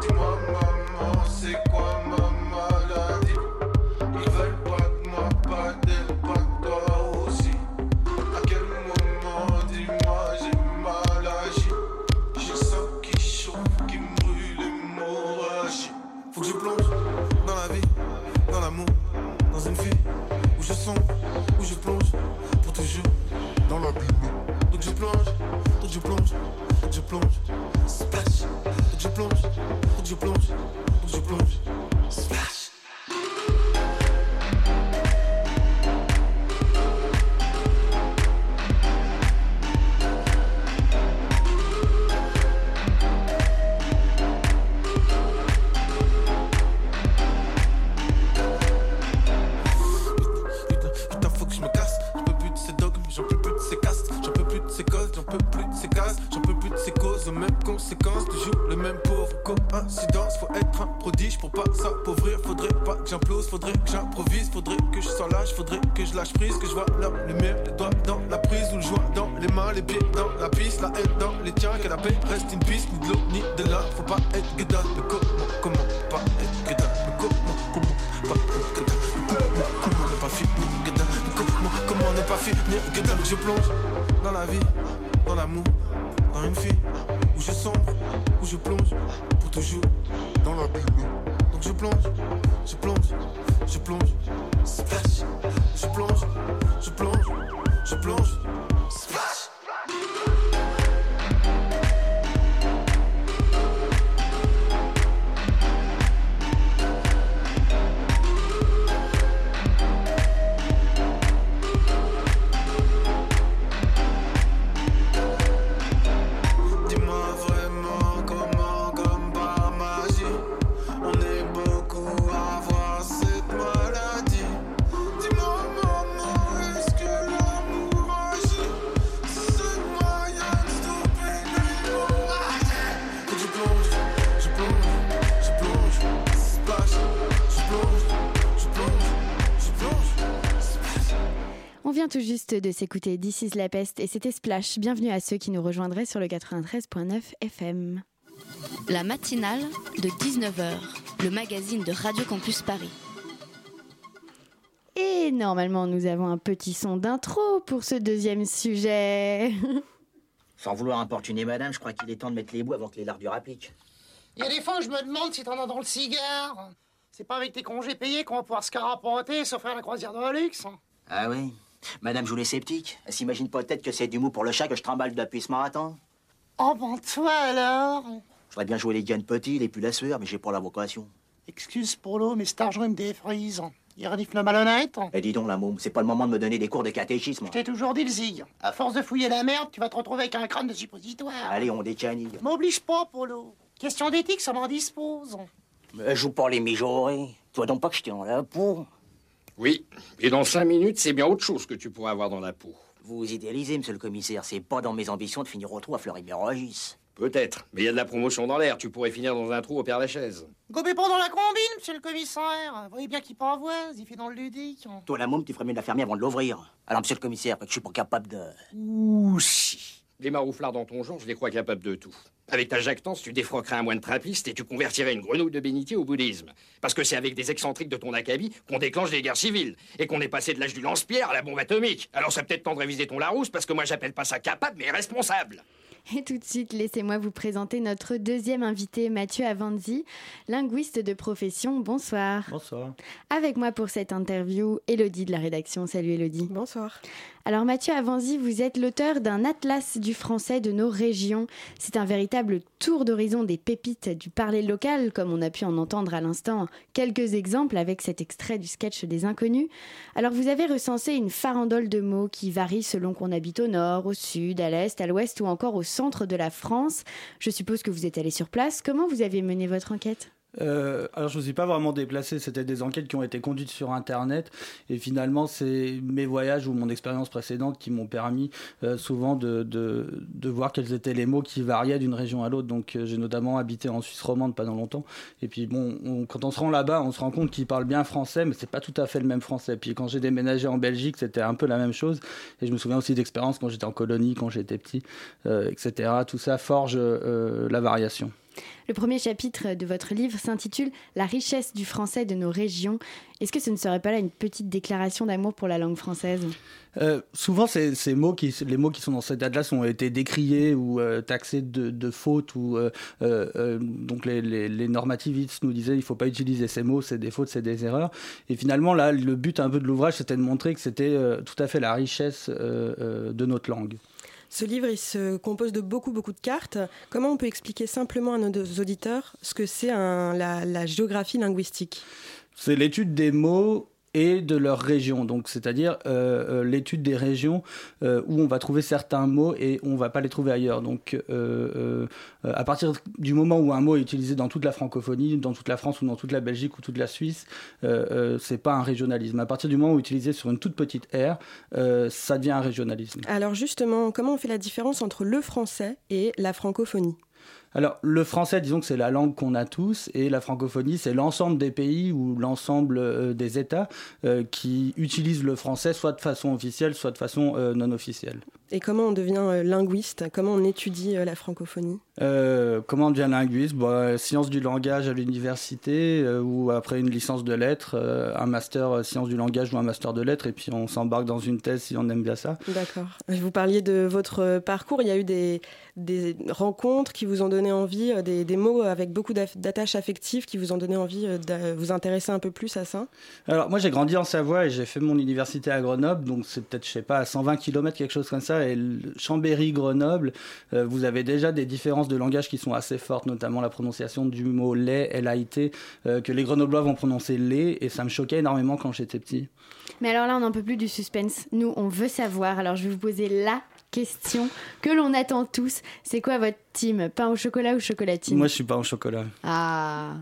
Dis-moi, maman, c'est quoi ma maladie Ils veulent faudrait que j'improvise, faudrait que je sois lâche, faudrait que je lâche prise, que je vois l'homme, les miens, les doigts dans la prise, ou le joint dans les mains, les pieds dans la piste, la haine dans les tiens, que la paix reste une piste, ni de l'eau, ni de l'art, faut pas être guédin, mais comment, comment pas être guédin, mais comment, comment pas être guédin, comment comment ne pas finir guédin, comment, comment ne pas finir guédin, je plonge dans la vie, dans l'amour, dans une fille, où je sombre, où je plonge, pour toujours, dans l'abîme. Je plonge, je plonge, je plonge, splash. Je plonge, je plonge, je plonge, splash. De s'écouter This is la peste et c'était Splash. Bienvenue à ceux qui nous rejoindraient sur le 93.9 FM. La matinale de 19h, le magazine de Radio Campus Paris. Et normalement, nous avons un petit son d'intro pour ce deuxième sujet. Sans vouloir importuner madame, je crois qu'il est temps de mettre les bouts avant que les lardures appliquent. Il y a des fois, je me demande si t'en as dans le cigare. C'est pas avec tes congés payés qu'on va pouvoir se carapanter et s'offrir la croisière de luxe. Ah oui Madame joue les sceptiques. Elle s'imagine peut-être que c'est du mou pour le chat que je trimballe depuis ce marathon. Oh, bon, toi alors? Je voudrais bien jouer les Diane Petit, les plus la sueur, mais j'ai pas la vocation. Excuse, Polo, mais cet argent, il me défrise. Il renifle le malhonnête. Eh dis donc, la môme, c'est pas le moment de me donner des cours de catéchisme. Je t'ai toujours dit le zig. À force de fouiller la merde, tu vas te retrouver avec un crâne de suppositoire. Allez, on décanille. M'oblige pas, Polo. Question d'éthique, ça m'en dispose. Mais joue pas les mijaurés. Tu vois donc pas que je tiens dans la peau. Oui, et dans cinq minutes, c'est bien autre chose que tu pourras avoir dans la peau. Vous idéalisez, monsieur le commissaire. C'est pas dans mes ambitions de finir au trou à Fleury-Mérogis. Peut-être, mais il y a de la promotion dans l'air. Tu pourrais finir dans un trou au Père Lachaise. Gobez pas dans la combine, monsieur le commissaire. Vous voyez bien qu'il pavoise, il fait dans le ludique. Toi, la môme, tu ferais mieux de la fermer avant de l'ouvrir. Alors, monsieur le commissaire, que je suis pas capable de. Ouh, si. Les marouflards dans ton genre, je les crois capables de tout. Avec ta jactance, tu défroquerais un moine trappiste et tu convertirais une grenouille de bénitier au bouddhisme. Parce que c'est avec des excentriques de ton acabit qu'on déclenche les guerres civiles. Et qu'on est passé de l'âge du lance-pierre à la bombe atomique. Alors ça peut-être temps de réviser ton Larousse parce que moi j'appelle pas ça capable mais responsable. Et tout de suite, laissez-moi vous présenter notre deuxième invité, Mathieu Avanzi, linguiste de profession. Bonsoir. Bonsoir. Avec moi pour cette interview, Elodie de la rédaction. Salut Elodie. Bonsoir. Alors Mathieu Avanzi, vous êtes l'auteur d'un atlas du français de nos régions. C'est un véritable tour d'horizon des pépites du parler local, comme on a pu en entendre à l'instant quelques exemples avec cet extrait du sketch des inconnus. Alors vous avez recensé une farandole de mots qui varient selon qu'on habite au nord, au sud, à l'est, à l'ouest ou encore au centre de la France. Je suppose que vous êtes allé sur place. Comment vous avez mené votre enquête? Euh, alors je ne me suis pas vraiment déplacé, c'était des enquêtes qui ont été conduites sur Internet et finalement c'est mes voyages ou mon expérience précédente qui m'ont permis euh, souvent de, voir quels étaient les mots qui variaient d'une région à l'autre. Donc euh, j'ai notamment habité en Suisse romande pendant longtemps et puis bon, on, quand on se rend là-bas, on se rend compte qu'ils parlent bien français mais c'est pas tout à fait le même français. Puis quand j'ai déménagé en Belgique, c'était un peu la même chose et je me souviens aussi d'expériences quand j'étais en colonie, quand j'étais petit, etc. Tout ça forge la variation. Le premier chapitre de votre livre s'intitule La richesse du français de nos régions. Est-ce que ce ne serait pas là une petite déclaration d'amour pour la langue française? Euh, souvent, ces, mots les mots qui sont dans cet atlas ont été décriés ou euh, taxés de, fautes. Ou, euh, euh donc les, normativistes nous disaient il ne faut pas utiliser ces mots, c'est des fautes, c'est des erreurs. Et finalement, là, le but un peu de l'ouvrage, c'était de montrer que c'était tout à fait la richesse de notre langue. Ce livre, il se compose de beaucoup, beaucoup de cartes. Comment on peut expliquer simplement à nos auditeurs ce que c'est la, la géographie linguistique? C'est l'étude des mots et de leur région. Donc, c'est-à-dire euh, euh, l'étude des régions euh, où on va trouver certains mots et on ne va pas les trouver ailleurs. Donc, à partir du moment où un mot est utilisé dans toute la francophonie, dans toute la France ou dans toute la Belgique ou toute la Suisse, c'est pas un régionalisme. À partir du moment où utilisé sur une toute petite aire, ça devient un régionalisme. Alors justement, comment on fait la différence entre le français et la francophonie? Alors, le français, disons que c'est la langue qu'on a tous, et la francophonie, c'est l'ensemble des pays ou l'ensemble euh, des États euh, qui utilisent le français soit de façon officielle, soit de façon euh, non officielle. Et comment on devient linguiste? Comment on étudie la francophonie? Comment on devient linguiste? Bah, Sciences du langage à l'université, ou après une licence de lettres, un master sciences du langage ou un master de lettres, et puis on s'embarque dans une thèse si on aime bien ça. D'accord. Vous parliez de votre parcours, il y a eu des, des rencontres qui vous ont donné envie, euh, des, des mots avec beaucoup d'attaches affectives qui vous ont donné envie euh, de vous intéresser un peu plus à ça? Alors moi j'ai grandi en Savoie et j'ai fait mon université à Grenoble, donc c'est peut-être, je sais pas, à 120 km, quelque chose comme ça, et Chambéry-Grenoble, euh, vous avez déjà des différences de langage qui sont assez fortes, notamment la prononciation du mot lait, L-A-I-T, que les Grenoblois vont prononcer lait, et ça me choquait énormément quand j'étais petit. Mais alors là, on n'en peut plus du suspense. Nous, on veut savoir. Alors, je vais vous poser la question que l'on attend tous. C'est quoi votre team? Pain au chocolat ou chocolatine? Moi, je suis pain au chocolat. Ah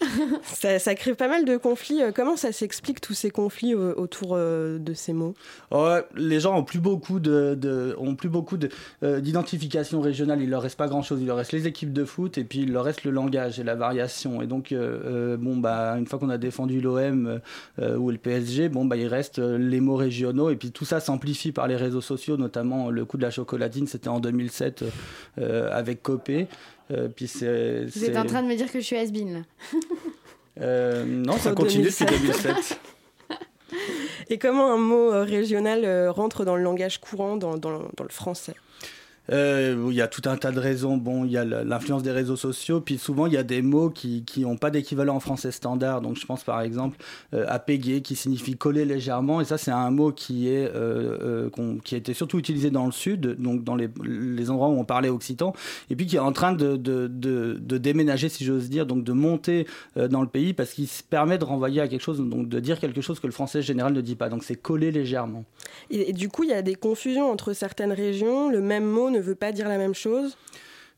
ça, crée pas mal de conflits. Euh, comment ça s'explique tous ces conflits euh, autour euh, de ces mots? Ouais, Les gens ont plus beaucoup de ont plus beaucoup d'identification régionale. Il leur reste pas grand chose. Il leur reste les équipes de foot et puis il leur reste le langage et la variation. Et donc bon bah une fois qu'on a défendu l'OM ou le PSG, bon bah il reste les mots régionaux et puis tout ça s'amplifie par les réseaux sociaux, notamment le coup de la chocolatine. C'était en 2007 avec Copé. Euh, puis c'est, Vous êtes en train de me dire que je suis has là. Euh, Non, ça continue depuis 2007. Et comment un mot euh, régional rentre dans le langage courant, dans, dans, dans le français? Euh, il y a tout un tas de raisons. Bon, il y a l'influence des réseaux sociaux, puis souvent il y a des mots qui n'ont pas d'équivalent en français standard. Donc je pense par exemple euh, à péguer qui signifie coller légèrement, et ça c'est un mot qui est euh, qui a été surtout utilisé dans le sud, donc dans les, les, endroits où on parlait occitan, et puis qui est en train de, de, de, déménager, si j'ose dire, donc de monter dans le pays parce qu'il se permet de renvoyer à quelque chose, donc de dire quelque chose que le français général ne dit pas. Donc c'est coller légèrement. Et, et, du coup, il y a des confusions entre certaines régions. Le même mot ne veut pas dire la même chose?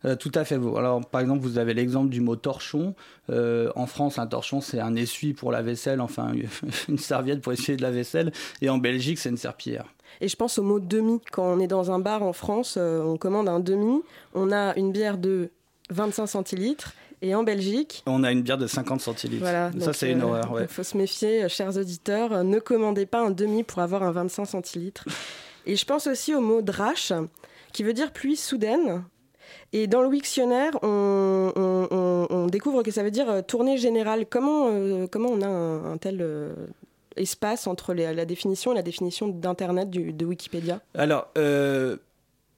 Euh, tout à fait. Alors, par exemple, vous avez l'exemple du mot torchon. Euh, en France, un torchon, c'est un essuie pour la vaisselle, enfin une serviette pour essuyer de la vaisselle. Et en Belgique, c'est une serpillière. Et je pense au mot demi. Quand on est dans un bar en France, euh, on commande un demi. On a une bière de 25 centilitres. Et en Belgique On a une bière de 50 centilitres. Voilà, ça, c'est une horreur. Il faut se méfier, chers auditeurs. Ne commandez pas un demi pour avoir un 25 centilitres. Et je pense aussi au mot drache qui veut dire pluie soudaine. Et dans le Wiktionnaire, on, découvre que ça veut dire euh, tournée générale. Comment, euh, comment on a un, tel euh, espace entre la définition et la définition d'Internet de Wikipédia? Alors,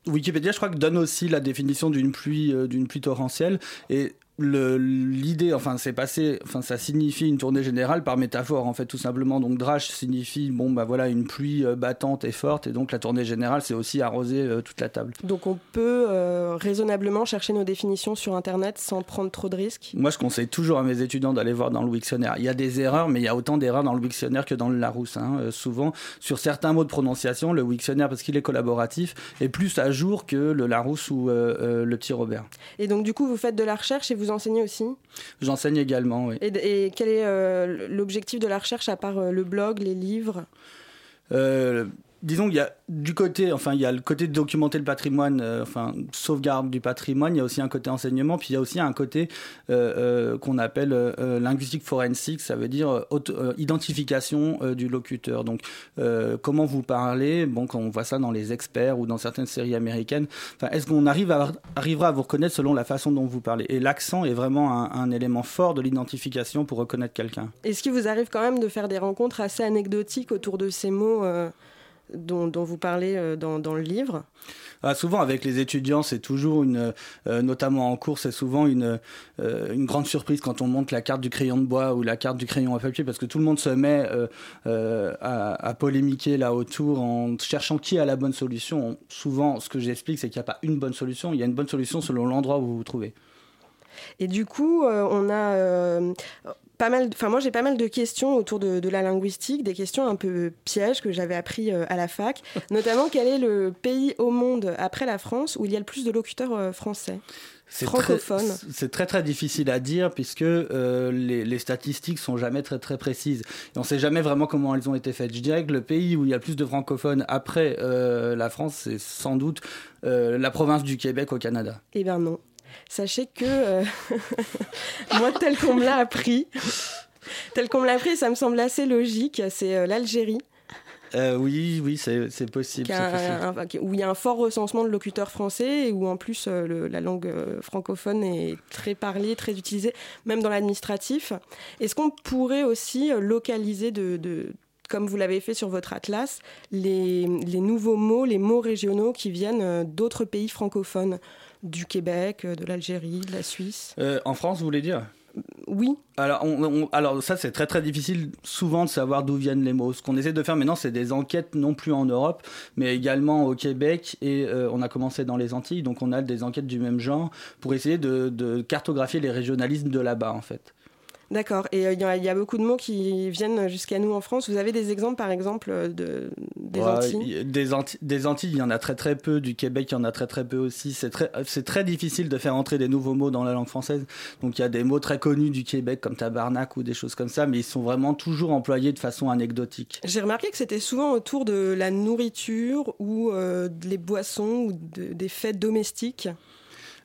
Wikipédia, je crois que donne aussi la définition d'une pluie, d'une pluie torrentielle. Et l'idée, enfin, c'est passé, enfin, ça signifie une tournée générale par métaphore, en fait, tout simplement. Donc, drache signifie, bon, bah voilà, une pluie euh, battante et forte, et donc la tournée générale, c'est aussi arroser euh, toute la table. Donc, on peut euh, raisonnablement chercher nos définitions sur Internet sans prendre trop de risques? Moi, je conseille toujours à mes étudiants d'aller voir dans le Wiktionnaire. Il y a des erreurs, mais il y a autant d'erreurs dans le Wiktionnaire que dans le Larousse. Hein. souvent, sur certains mots de prononciation, le Wiktionnaire, parce qu'il est collaboratif, est plus à jour que le Larousse ou le Petit Robert. Et donc, du coup, vous faites de la recherche et vous enseignez aussi J'enseigne également, oui. Et, quel est euh, l'objectif de la recherche à part euh, le blog, les livres? Euh, disons qu'il y a du côté, enfin, il y a le côté documenter le patrimoine, euh, enfin, sauvegarde du patrimoine, il y a aussi un côté enseignement, puis il y a aussi un côté euh, euh, qu'on appelle linguistique forensique, ça veut dire identification du locuteur. Donc, comment vous parlez, bon, quand on voit ça dans les experts ou dans certaines séries américaines, est-ce qu'on arrive à, arrivera à vous reconnaître selon la façon dont vous parlez? Et l'accent est vraiment un élément fort de l'identification pour reconnaître quelqu'un. Est-ce qu'il vous arrive quand même de faire des rencontres assez anecdotiques autour de ces mots dont, vous parlez euh, dans, le livre ah, Souvent avec les étudiants, c'est toujours une, euh, notamment en cours, c'est souvent une, euh, une grande surprise quand on monte la carte du crayon de bois ou la carte du crayon à papier, parce que tout le monde se met à, polémiquer là autour en cherchant qui a la bonne solution. Souvent, ce que j'explique, c'est qu'il n'y a pas une bonne solution, il y a une bonne solution selon l'endroit où vous vous trouvez. Et du coup, on a mal, enfin moi j'ai pas mal de questions autour de, la linguistique, des questions un peu pièges que j'avais appris euh, à la fac, notamment quel est le pays au monde après la France où il y a le plus de locuteurs euh, français? Francophones. C'est très très difficile à dire puisque euh, les, les, statistiques sont jamais très très précises. Et on sait jamais vraiment comment elles ont été faites. Je dirais que le pays où il y a le plus de francophones après la France, c'est sans doute la province du Québec au Canada. Eh bien non, Sachez que euh, moi, tel qu'on me l'a appris, tel qu'on me l'a appris, ça me semble assez logique. C'est euh, l'Algérie. Euh, oui, oui, c'est possible, où il y a un fort recensement de locuteurs français et où en plus la langue francophone est très parlée, très utilisée, même dans l'administratif. Est-ce qu'on pourrait aussi localiser de, comme vous l'avez fait sur votre atlas, les, les, nouveaux mots, les mots régionaux qui viennent d'autres pays francophones? Du Québec, euh, de l'Algérie, de la Suisse. Euh, en France, vous voulez dire? Oui. Alors, alors ça, c'est très très difficile souvent de savoir d'où viennent les mots. Ce qu'on essaie de faire maintenant, c'est des enquêtes non plus en Europe, mais également au Québec. Et euh, on a commencé dans les Antilles, donc on a des enquêtes du même genre pour essayer de, de cartographier les régionalismes de là-bas, en fait. D'accord. Et euh, il y, a- il y a beaucoup de mots qui viennent jusqu'à nous en France. Vous avez des exemples, par exemple, euh, de, des Ouais, Antilles il- des, Antilles, des Antilles, il y en a très très peu. Du Québec, il y en a très très peu aussi. C'est très, c'est très difficile de faire entrer des nouveaux mots dans la langue française. Donc il y a des mots très connus du Québec comme tabarnak ou des choses comme ça, mais ils sont vraiment toujours employés de façon anecdotique. J'ai remarqué que c'était souvent autour de la nourriture ou euh, des boissons ou de- des fêtes domestiques.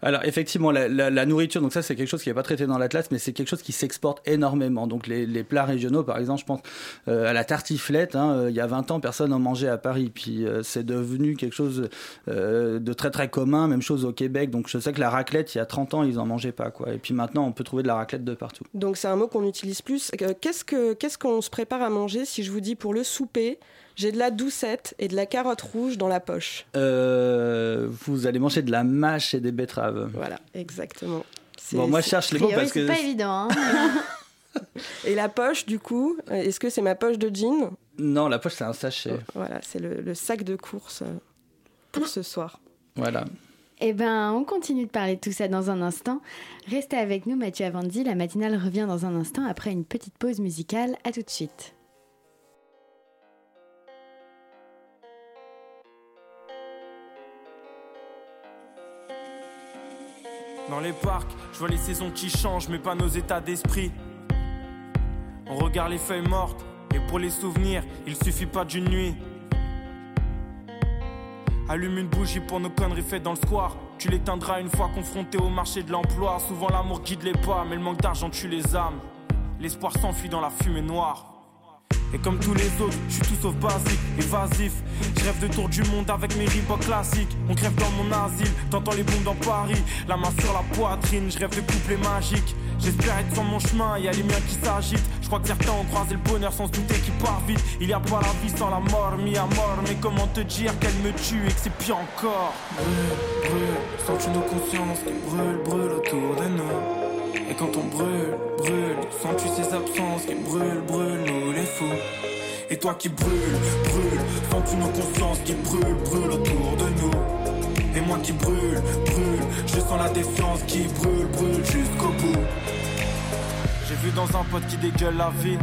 Alors effectivement, la, nourriture, donc ça c'est quelque chose qui n'est pas traité dans l'Atlas, mais c'est quelque chose qui s'exporte énormément. Donc les, plats régionaux, par exemple, je pense euh, à la tartiflette, hein, euh, il y a 20 ans, personne n'en mangeait à Paris, puis euh, c'est devenu quelque chose de très très commun, même chose au Québec. Donc je sais que la raclette, il y a 30 ans, ils en mangeaient pas. quoi. Et puis maintenant, on peut trouver de la raclette de partout. Donc c'est un mot qu'on utilise plus. Qu'est-ce que qu'est-ce qu'on se prépare à manger si je vous dis pour le souper, j'ai de la doucette et de la carotte rouge dans la poche Euh, vous allez manger de la mâche et des betteraves. Voilà, exactement. Bon, moi je cherche les mots parce que... C'est pas évident. hein. Et la poche, du coup, euh, est-ce que c'est ma poche de jean? Non, la poche c'est un sachet. Voilà, c'est le, le sac de course euh, pour ce soir. Voilà. Eh ben, on continue de parler de tout ça dans un instant. Restez avec nous, Mathieu Avanti. La matinale revient dans un instant après une petite pause musicale. À tout de suite. Dans les parcs, je vois les saisons qui changent, mais pas nos états d'esprit. On regarde les feuilles mortes, et pour les souvenirs, il suffit pas d'une nuit. Allume une bougie pour nos conneries faites dans le square. Tu l'éteindras une fois confronté au marché de l'emploi. Souvent l'amour guide les pas, mais le manque d'argent tue les âmes. L'espoir s'enfuit dans la fumée noire. Et comme tous les autres, je suis tout sauf basique, évasif. Je rêve de tour du monde avec mes Reebok classiques. On crève dans mon asile, t'entends les bombes dans Paris. La main sur la poitrine, je rêve de couplets magiques. J'espère être sur mon chemin, y a les miens qui s'agitent. Je crois que certains ont croisé le bonheur sans se douter qu'il part vite. Il y a pas la vie sans la mort, mis à mort. Mais comment te dire qu'elle me tue et que c'est pire encore? Brûle, brûle, sens-tu nos consciences qui brûlent, brûlent autour de nous? Et quand on brûle, brûle, sens-tu ces absences qui brûlent, brûlent, nous les fous. Et toi qui brûle, brûle, sens-tu nos consciences qui brûlent, brûlent autour de nous. Et moi qui brûle, brûle, je sens la défiance qui brûle, brûle jusqu'au bout. J'ai vu dans un pote qui dégueule la vie.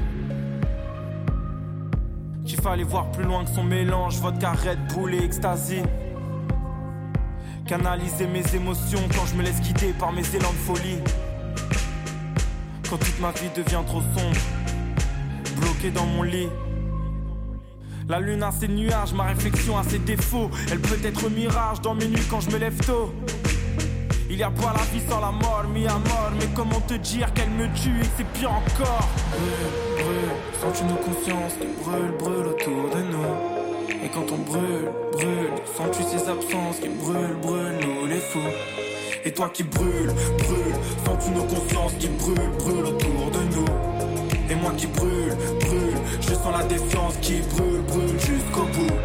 Qu'il fallait voir plus loin que son mélange, vodka, Red Bull et Canaliser mes émotions quand je me laisse guider par mes élans de folie quand toute ma vie devient trop sombre, bloqué dans mon lit. La lune a ses nuages, ma réflexion a ses défauts. Elle peut être mirage dans mes nuits quand je me lève tôt. Il y a pas la vie sans la mort, mis à mort. Mais comment te dire qu'elle me tue et c'est pire encore? Brûle, brûle, sens-tu nos consciences qui brûlent, brûlent autour de nous? Et quand on brûle, brûle, sens-tu ces absences qui brûlent, brûlent, nous les fous? Et toi qui brûle, brûle, sens-tu nos consciences qui brûlent, brûlent autour de nous Et moi qui brûle, brûle, je sens la défiance qui brûle, brûle jusqu'au bout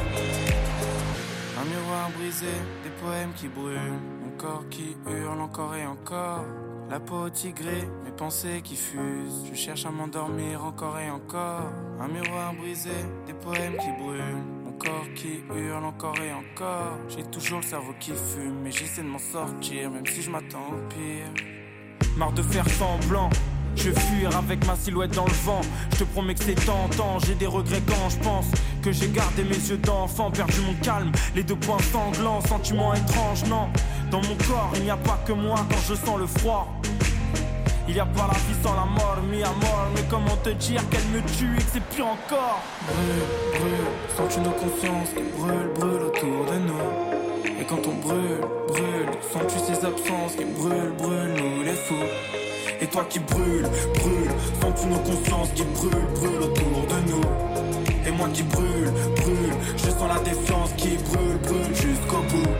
Un miroir brisé, des poèmes qui brûlent, mon corps qui hurle encore et encore la peau tigrée, mes pensées qui fusent. Je cherche à m'endormir encore et encore. Un miroir brisé, des poèmes qui brûlent. Corps qui hurle encore et encore. J'ai toujours le cerveau qui fume, mais j'essaie de m'en sortir, même si je m'attends au pire. Marre de faire semblant. Je fuir avec ma silhouette dans le vent. Je te promets que c'est tentant. J'ai des regrets quand je pense que j'ai gardé mes yeux d'enfant, perdu mon calme, les deux points sanglants, sentiments étranges, non. Dans mon corps, il n'y a pas que moi quand je sens le froid. Il n'y a pas la vie sans la mort, mis à mort. Mais comment te dire qu'elle me tue et que c'est pire encore? Brûle, brûle, sens-tu nos consciences qui brûlent, brûlent autour de nous? Et quand on brûle, brûle, sens-tu ces absences qui brûlent, brûlent, nous les fous? Et toi qui brûle, brûle, sens-tu nos consciences qui brûlent, brûlent autour de nous? Et moi qui brûle, brûle, je sens la défiance qui brûle, brûle jusqu'au bout.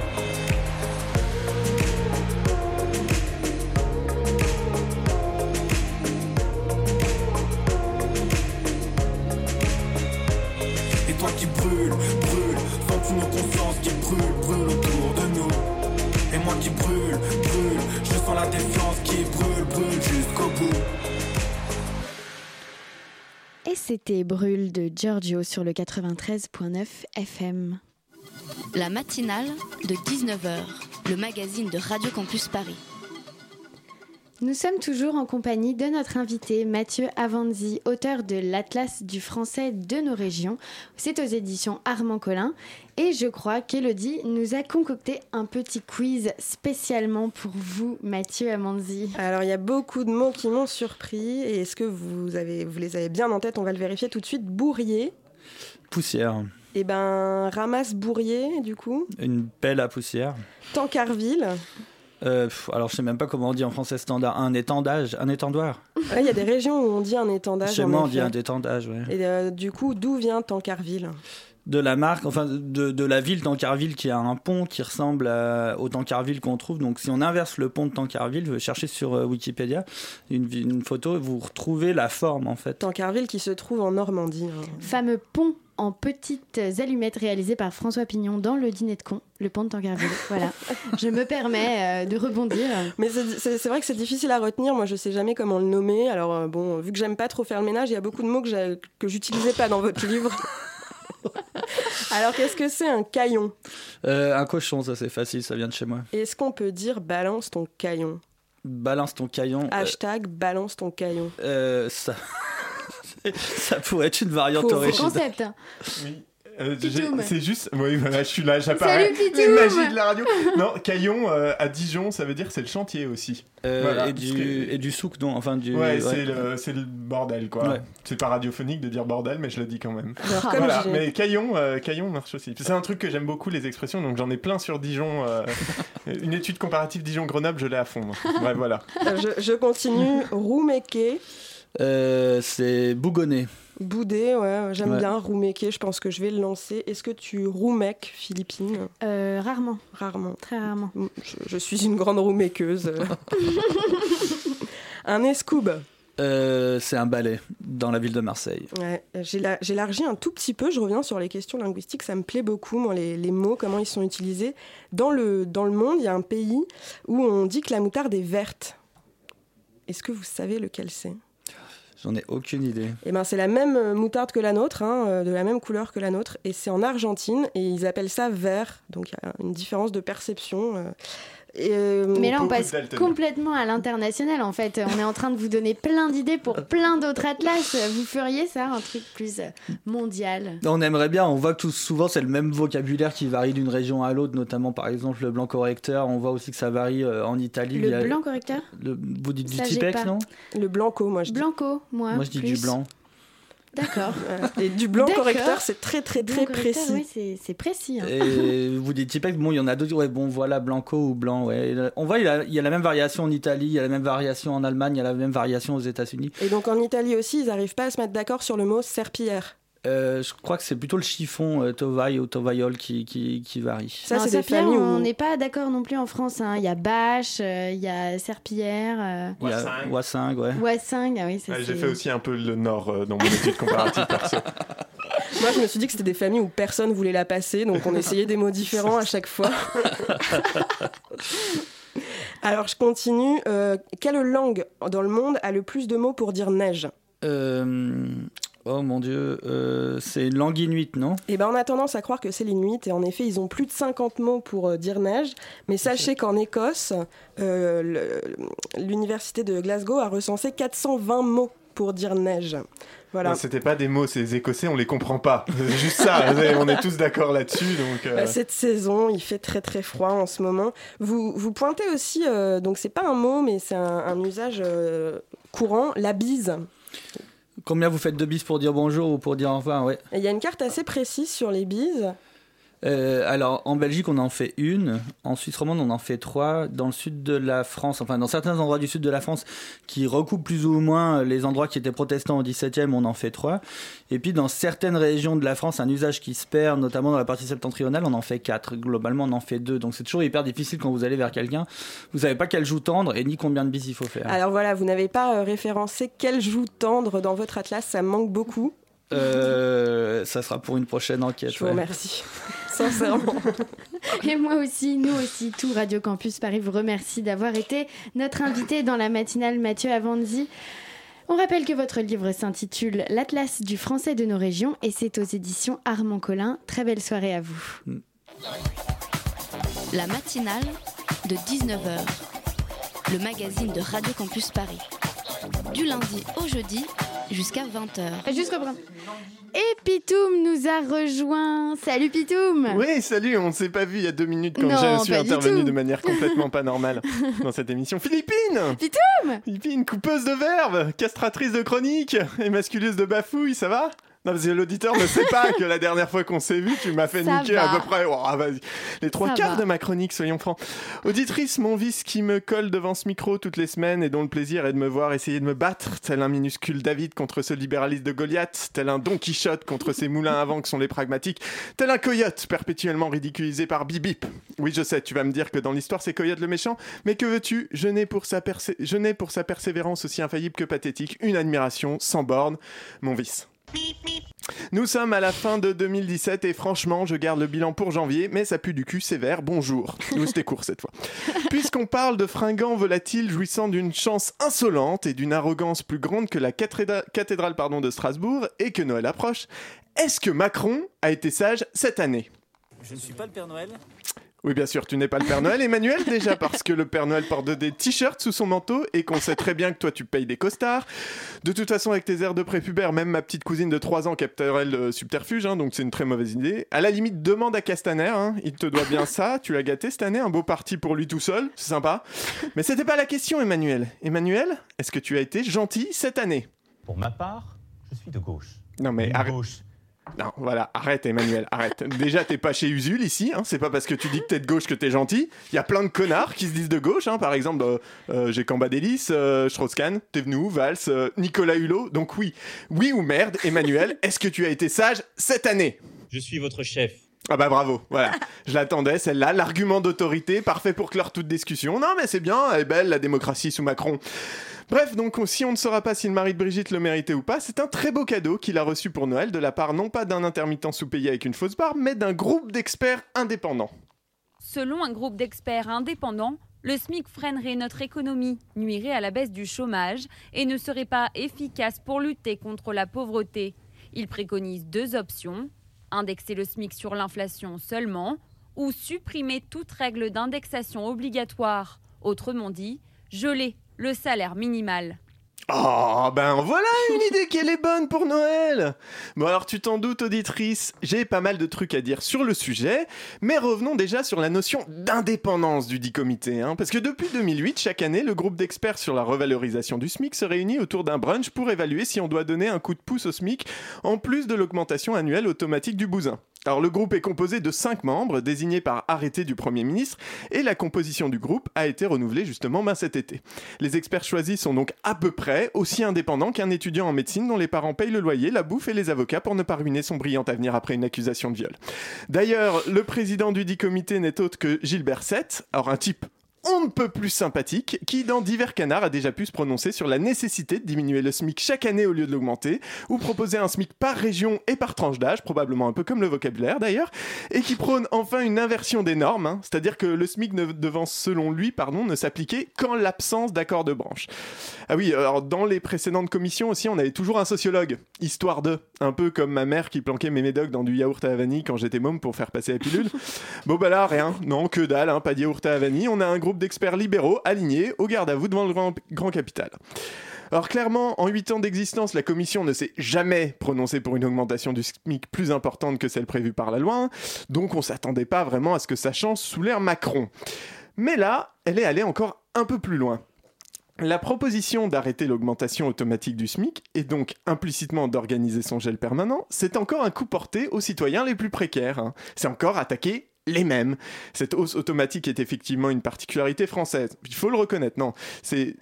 C'était Brûle de Giorgio sur le 93.9 FM. La matinale de 19h, le magazine de Radio Campus Paris. Nous sommes toujours en compagnie de notre invité Mathieu Avanzi, auteur de l'Atlas du français de nos régions. C'est aux éditions Armand Collin. Et je crois qu'Elodie nous a concocté un petit quiz spécialement pour vous, Mathieu Avanzi. Alors, il y a beaucoup de mots qui m'ont surpris. Et est-ce que vous, avez, vous les avez bien en tête? On va le vérifier tout de suite. Bourrier. Poussière. Eh ben, ramasse bourrier, du coup. Une pelle à poussière. Tancarville. Euh, pff, alors, je sais même pas comment on dit en français standard. Un étendage, un étendard. Il y a des régions où on dit un étendage. Chez moi, on dit un étendage, ouais. Et euh, du coup, d'où vient Tancarville? De la marque, enfin, de, de la ville Tancarville qui a un pont qui ressemble à- au Tancarville qu'on trouve. Donc, si on inverse le pont de Tancarville, vous cherchez sur euh, Wikipédia une, une photo, vous retrouvez la forme, en fait. Tancarville qui se trouve en Normandie. hein. Fameux pont en petites allumettes réalisé par François Pignon dans le dîner de con, le pont de Tancarville. voilà. Je me permets euh, de rebondir. Mais c'est- vrai que c'est difficile à retenir. Moi, je sais jamais comment le nommer. Alors, euh, bon, vu que j'aime pas trop faire le ménage, il y a beaucoup de mots que j'utilisais pas dans votre livre. Alors, qu'est-ce que c'est un caillon? Euh, un cochon, ça c'est facile, ça vient de chez moi. Est-ce qu'on peut dire balance ton caillon Balance ton caillon. euh, Hashtag balance ton caillon. euh, ça... ça pourrait être une variante originale. concept. Euh, j'ai- Pitoum. c'est juste, oui, voilà, je suis là, j'apparais. Salut, Pitoum. La magie de la radio. Non, Caillon euh, à Dijon, ça veut dire c'est le chantier aussi. Euh, Voilà, et, du, que- et du souk, non Enfin, du. Ouais, c'est le, c'est le bordel quoi. Ouais. C'est pas radiophonique de dire bordel, mais je le dis quand même. Alors, comme voilà, j'ai- mais Caillon, euh, Caillon marche aussi. C'est un truc que j'aime beaucoup les expressions, donc j'en ai plein sur Dijon. euh, une étude comparative Dijon-Grenoble, je l'ai à fond. Ouais, voilà. Euh, je, je continue. Roumeke. Euh, c'est bougonné. Boudé, ouais, j'aime Ouais. bien. Roumeke, je pense que je vais le lancer. Est-ce que tu roumèques, Philippine? Euh, rarement. Rarement. Très rarement. Je, je suis une grande rouméqueuse. un escoub. Euh, c'est un ballet dans la ville de Marseille. Ouais, élargi un tout petit peu, je reviens sur les questions linguistiques, ça me plaît beaucoup, moi, les, les mots, comment ils sont utilisés. Dans le, dans le monde, il y a un pays où on dit que la moutarde est verte. Est-ce que vous savez lequel c'est? J'en ai aucune idée. Eh ben, c'est la même euh, moutarde que la nôtre, hein, euh, de la même couleur que la nôtre, et c'est en Argentine, et ils appellent ça vert, donc il y a une différence de perception. Euh. Mais là, on passe complètement à l'international en fait. On est en train de vous donner plein d'idées pour plein d'autres atlas. Vous feriez ça, un truc plus mondial? On aimerait bien, on voit que tout, souvent c'est le même vocabulaire qui varie d'une région à l'autre, notamment par exemple le blanc correcteur. On voit aussi que ça varie euh, en Italie. Le blanc correcteur? le- vous dites du Ça, Tipex, non? Le blanco, moi je dis. Blanco, moi. Moi je dis plus. du blanc. D'accord. Et du blanc correcteur, c'est très très très précis. oui, c'est- précis. hein. Et vous dites Tipex, bon, il y en a d'autres. Ouais, bon, voilà, blanco ou blanc. Ouais. On voit, il y, a, il y a la même variation en Italie, il y a la même variation en Allemagne, il y a la même variation aux États-Unis. Et donc en Italie aussi, ils n'arrivent pas à se mettre d'accord sur le mot serpillière. Euh, je crois que c'est plutôt le chiffon euh, Tovaille ou Tovaiol qui, qui, qui varie. Ça, c'est des familles où- on n'est pas d'accord non plus en France. hein. Il y a Bâche, euh, il y a Serpillière, euh, Il y a Wassingue. Wassingue, ouais. Ah oui, J'ai fait aussi un peu le nord euh, dans mon étude comparative perso. Moi, je me suis dit que c'était des familles où personne voulait la passer, donc on essayait des mots différents à chaque fois. Alors, je continue. Euh, quelle langue dans le monde a le plus de mots pour dire neige? Euh, oh mon dieu, euh, c'est une langue inuite, non? Eh ben, on a tendance à croire que c'est l'inuit, et en effet, ils ont plus de 50 mots pour euh, dire neige. Mais sachez qu'en Écosse, euh, l'université de Glasgow a recensé 420 mots pour dire neige. Voilà. C'était pas des mots, ces Écossais, on les comprend pas. C'est juste ça, on est tous d'accord là-dessus. Donc, euh, Bah, Cette saison, il fait très très froid en ce moment. Vous, vous pointez aussi, euh, donc c'est pas un mot, mais c'est un, un usage euh, courant, la bise. Combien vous faites de bis pour dire bonjour ou pour dire au revoir Il y a une carte assez précise sur les bises. Euh, alors, en Belgique, on en fait une. En Suisse romande, on en fait trois. Dans le sud de la France, enfin, dans certains endroits du sud de la France, qui recoupent plus ou moins les endroits qui étaient protestants au XVIIe, on en fait trois. Et puis, dans certaines régions de la France, un usage qui se perd, notamment dans la partie septentrionale, on en fait quatre. Globalement, on en fait deux. Donc, c'est toujours hyper difficile quand vous allez vers quelqu'un. Vous savez pas quelle joue tendre et ni combien de bis il faut faire. Alors voilà, vous n'avez pas euh, référencé quelle joue tendre dans votre atlas, ça me manque beaucoup. Euh, ça sera pour une prochaine enquête. Je vous ouais. remercie, sincèrement. Et moi aussi, nous aussi, tout Radio Campus Paris vous remercie d'avoir été notre invité dans la matinale Mathieu Avanzi. On rappelle que votre livre s'intitule L'Atlas du français de nos régions et c'est aux éditions Armand Collin. Très belle soirée à vous. La matinale de 19h. le magazine de Radio Campus Paris. Du lundi au jeudi jusqu'à 20h. Juste reprendre. Et Pitoum nous a rejoint. Salut Pitoum Oui, salut, on ne s'est pas vu il y a deux minutes quand Non, je suis intervenu de manière complètement pas normale dans cette émission. Philippine Pitoum Philippine, coupeuse de verbes, castratrice de chroniques et masculeuse de bafouilles, ça va? Non, parce que l'auditeur ne sait pas que la dernière fois qu'on s'est vu, tu m'as fait Ça niquer va. à peu près oh, les trois Ça quarts va. de ma chronique, soyons francs. Auditrice, mon vice qui me colle devant ce micro toutes les semaines et dont le plaisir est de me voir essayer de me battre, tel un minuscule David contre ce libéraliste de Goliath, tel un Don Quichotte contre ces moulins à vent que sont les pragmatiques, tel un coyote perpétuellement ridiculisé par Bibip. Oui, je sais, tu vas me dire que dans l'histoire c'est Coyote le méchant, mais que veux-tu? Je n'ai pour, sa persé- je n'ai pour sa persévérance aussi infaillible que pathétique une admiration sans borne, mon vice. Nous sommes à la fin de 2017 et franchement, je garde le bilan pour janvier, mais ça pue du cul sévère. Bonjour. Oui, c'était court cette fois. Puisqu'on parle de fringants volatiles jouissant d'une chance insolente et d'une arrogance plus grande que la cathédra- cathédrale pardon, de Strasbourg et que Noël approche, est-ce que Macron a été sage cette année? Je ne suis pas le Père Noël. Oui, bien sûr, tu n'es pas le Père Noël, Emmanuel, déjà parce que le Père Noël porte des t-shirts sous son manteau et qu'on sait très bien que toi tu payes des costards. De toute façon, avec tes airs de prépubère, même ma petite cousine de 3 ans capterait le subterfuge, hein, donc c'est une très mauvaise idée. À la limite, demande à Castaner, hein, il te doit bien ça, tu l'as gâté cette année, un beau parti pour lui tout seul, c'est sympa. Mais c'était pas la question, Emmanuel. Emmanuel, est-ce que tu as été gentil cette année? Pour ma part, je suis de gauche. Non mais arrête. Non, voilà, arrête Emmanuel, arrête. Déjà, t'es pas chez Usul ici, hein, c'est pas parce que tu dis que t'es de gauche que t'es gentil. Il y a plein de connards qui se disent de gauche, hein, par exemple, euh, euh, j'ai Cambadélis, euh, Strauss-Kahn, Thévenoud, Valls, euh, Nicolas Hulot. Donc oui, oui ou merde, Emmanuel, est-ce que tu as été sage cette année? Je suis votre chef. Ah bah bravo, voilà. Je l'attendais, celle-là, l'argument d'autorité, parfait pour clore toute discussion. Non mais c'est bien, elle est belle la démocratie sous Macron. Bref, donc si on ne saura pas si le mari de Brigitte le méritait ou pas, c'est un très beau cadeau qu'il a reçu pour Noël de la part non pas d'un intermittent sous-payé avec une fausse barbe, mais d'un groupe d'experts indépendants. Selon un groupe d'experts indépendants, le SMIC freinerait notre économie, nuirait à la baisse du chômage et ne serait pas efficace pour lutter contre la pauvreté. Il préconise deux options indexer le SMIC sur l'inflation seulement ou supprimer toute règle d'indexation obligatoire. Autrement dit, geler le salaire minimal. Oh, ben voilà une idée qui est bonne pour Noël Bon alors tu t'en doutes auditrice, j'ai pas mal de trucs à dire sur le sujet, mais revenons déjà sur la notion d'indépendance du dit comité, hein, parce que depuis 2008, chaque année, le groupe d'experts sur la revalorisation du SMIC se réunit autour d'un brunch pour évaluer si on doit donner un coup de pouce au SMIC, en plus de l'augmentation annuelle automatique du bousin. Alors le groupe est composé de 5 membres désignés par arrêté du Premier ministre et la composition du groupe a été renouvelée justement ben, cet été. Les experts choisis sont donc à peu près aussi indépendants qu'un étudiant en médecine dont les parents payent le loyer, la bouffe et les avocats pour ne pas ruiner son brillant avenir après une accusation de viol. D'ailleurs, le président du dit comité n'est autre que Gilbert Sett, alors un type on ne peut plus sympathique, qui dans divers canards a déjà pu se prononcer sur la nécessité de diminuer le SMIC chaque année au lieu de l'augmenter, ou proposer un SMIC par région et par tranche d'âge, probablement un peu comme le vocabulaire d'ailleurs, et qui prône enfin une inversion des normes, hein, c'est-à-dire que le SMIC ne devant, selon lui, pardon, ne s'appliquer qu'en l'absence d'accord de branche. Ah oui, alors dans les précédentes commissions aussi, on avait toujours un sociologue, histoire de, un peu comme ma mère qui planquait mes médocs dans du yaourt à vanille quand j'étais môme pour faire passer la pilule. bon bah là, rien, non, que dalle, hein, pas de yaourt à vanille, on a un groupe d'experts libéraux alignés au garde à vous devant le grand, capital. Alors clairement, en 8 ans d'existence, la commission ne s'est jamais prononcée pour une augmentation du SMIC plus importante que celle prévue par la loi, donc on s'attendait pas vraiment à ce que ça change sous l'ère Macron. Mais là, elle est allée encore un peu plus loin. La proposition d'arrêter l'augmentation automatique du SMIC et donc implicitement d'organiser son gel permanent, c'est encore un coup porté aux citoyens les plus précaires. hein. C'est encore attaquer les mêmes. Cette hausse automatique est effectivement une particularité française. Il faut le reconnaître, non. C'est,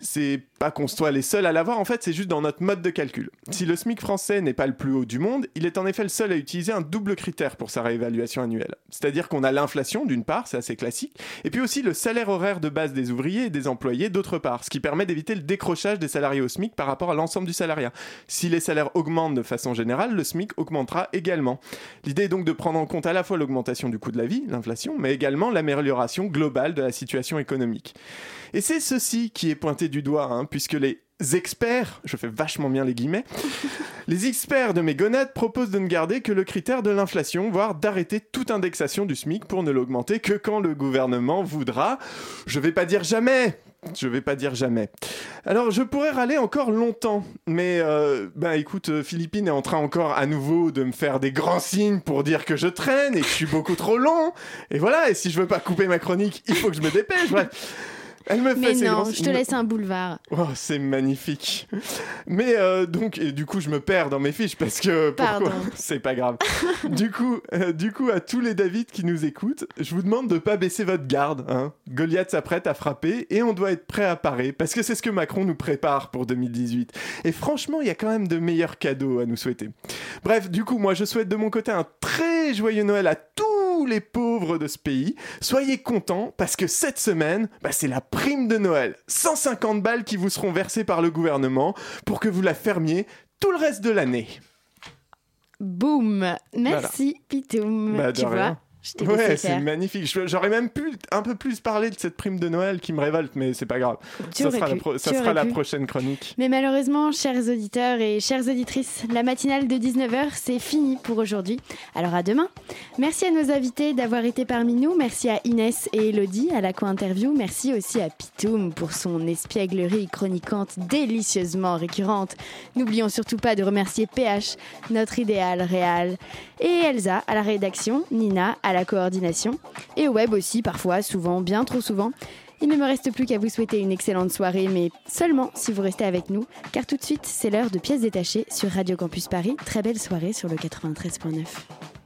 pas qu'on soit les seuls à l'avoir, en fait, c'est juste dans notre mode de calcul. Si le SMIC français n'est pas le plus haut du monde, il est en effet le seul à utiliser un double critère pour sa réévaluation annuelle. C'est-à-dire qu'on a l'inflation, d'une part, c'est assez classique, et puis aussi le salaire horaire de base des ouvriers et des employés, d'autre part, ce qui permet d'éviter le décrochage des salariés au SMIC par rapport à l'ensemble du salariat. Si les salaires augmentent de façon générale, le SMIC augmentera également. L'idée est donc de prendre en compte à la fois l'augmentation du coût de la vie, l'inflation, mais également l'amélioration globale de la situation économique. Et c'est ceci qui est pointé du doigt, hein, puisque les experts, je fais vachement bien les guillemets, les experts de mes gonades proposent de ne garder que le critère de l'inflation, voire d'arrêter toute indexation du SMIC pour ne l'augmenter que quand le gouvernement voudra. Je vais pas dire jamais, Je vais pas dire jamais. Alors, je pourrais râler encore longtemps, mais euh, bah écoute, euh, Philippine est en train encore à nouveau de me faire des grands signes pour dire que je traîne et que je suis beaucoup trop long. Et voilà, et si je veux pas couper ma chronique, il faut que je me dépêche. Elle me fait Mais non, grands je te laisse un boulevard. Oh, c'est magnifique. Mais euh, donc, et du coup, je me perds dans mes fiches parce que pourquoi Pardon. C'est pas grave. du coup, euh, du coup, à tous les David qui nous écoutent, je vous demande de pas baisser votre garde. Hein. Goliath s'apprête à frapper et on doit être prêt à parer parce que c'est ce que Macron nous prépare pour 2018. Et franchement, il y a quand même de meilleurs cadeaux à nous souhaiter. Bref, du coup, moi, je souhaite de mon côté un très joyeux Noël à tous les pauvres de ce pays. Soyez contents parce que cette semaine, bah, c'est la prime de Noël. 150 balles qui vous seront versées par le gouvernement pour que vous la fermiez tout le reste de l'année. Boum Merci, Pitoum. Bah, tu rien. Je Ouais, c'est magnifique. J'aurais même pu un peu plus parler de cette prime de Noël qui me révolte, mais c'est pas grave. Tu ça sera, la, pro- ça sera la prochaine chronique. Mais malheureusement, chers auditeurs et chères auditrices, la matinale de 19h, c'est fini pour aujourd'hui. Alors à demain. Merci à nos invités d'avoir été parmi nous. Merci à Inès et Elodie à la co-interview. Merci aussi à Pitoum pour son espièglerie chroniquante délicieusement récurrente. N'oublions surtout pas de remercier PH, notre idéal réel, et Elsa à la rédaction, Nina à la coordination, et au web aussi parfois, souvent, bien trop souvent. Il ne me reste plus qu'à vous souhaiter une excellente soirée, mais seulement si vous restez avec nous, car tout de suite, c'est l'heure de pièces détachées sur Radio Campus Paris. Très belle soirée sur le 93.9.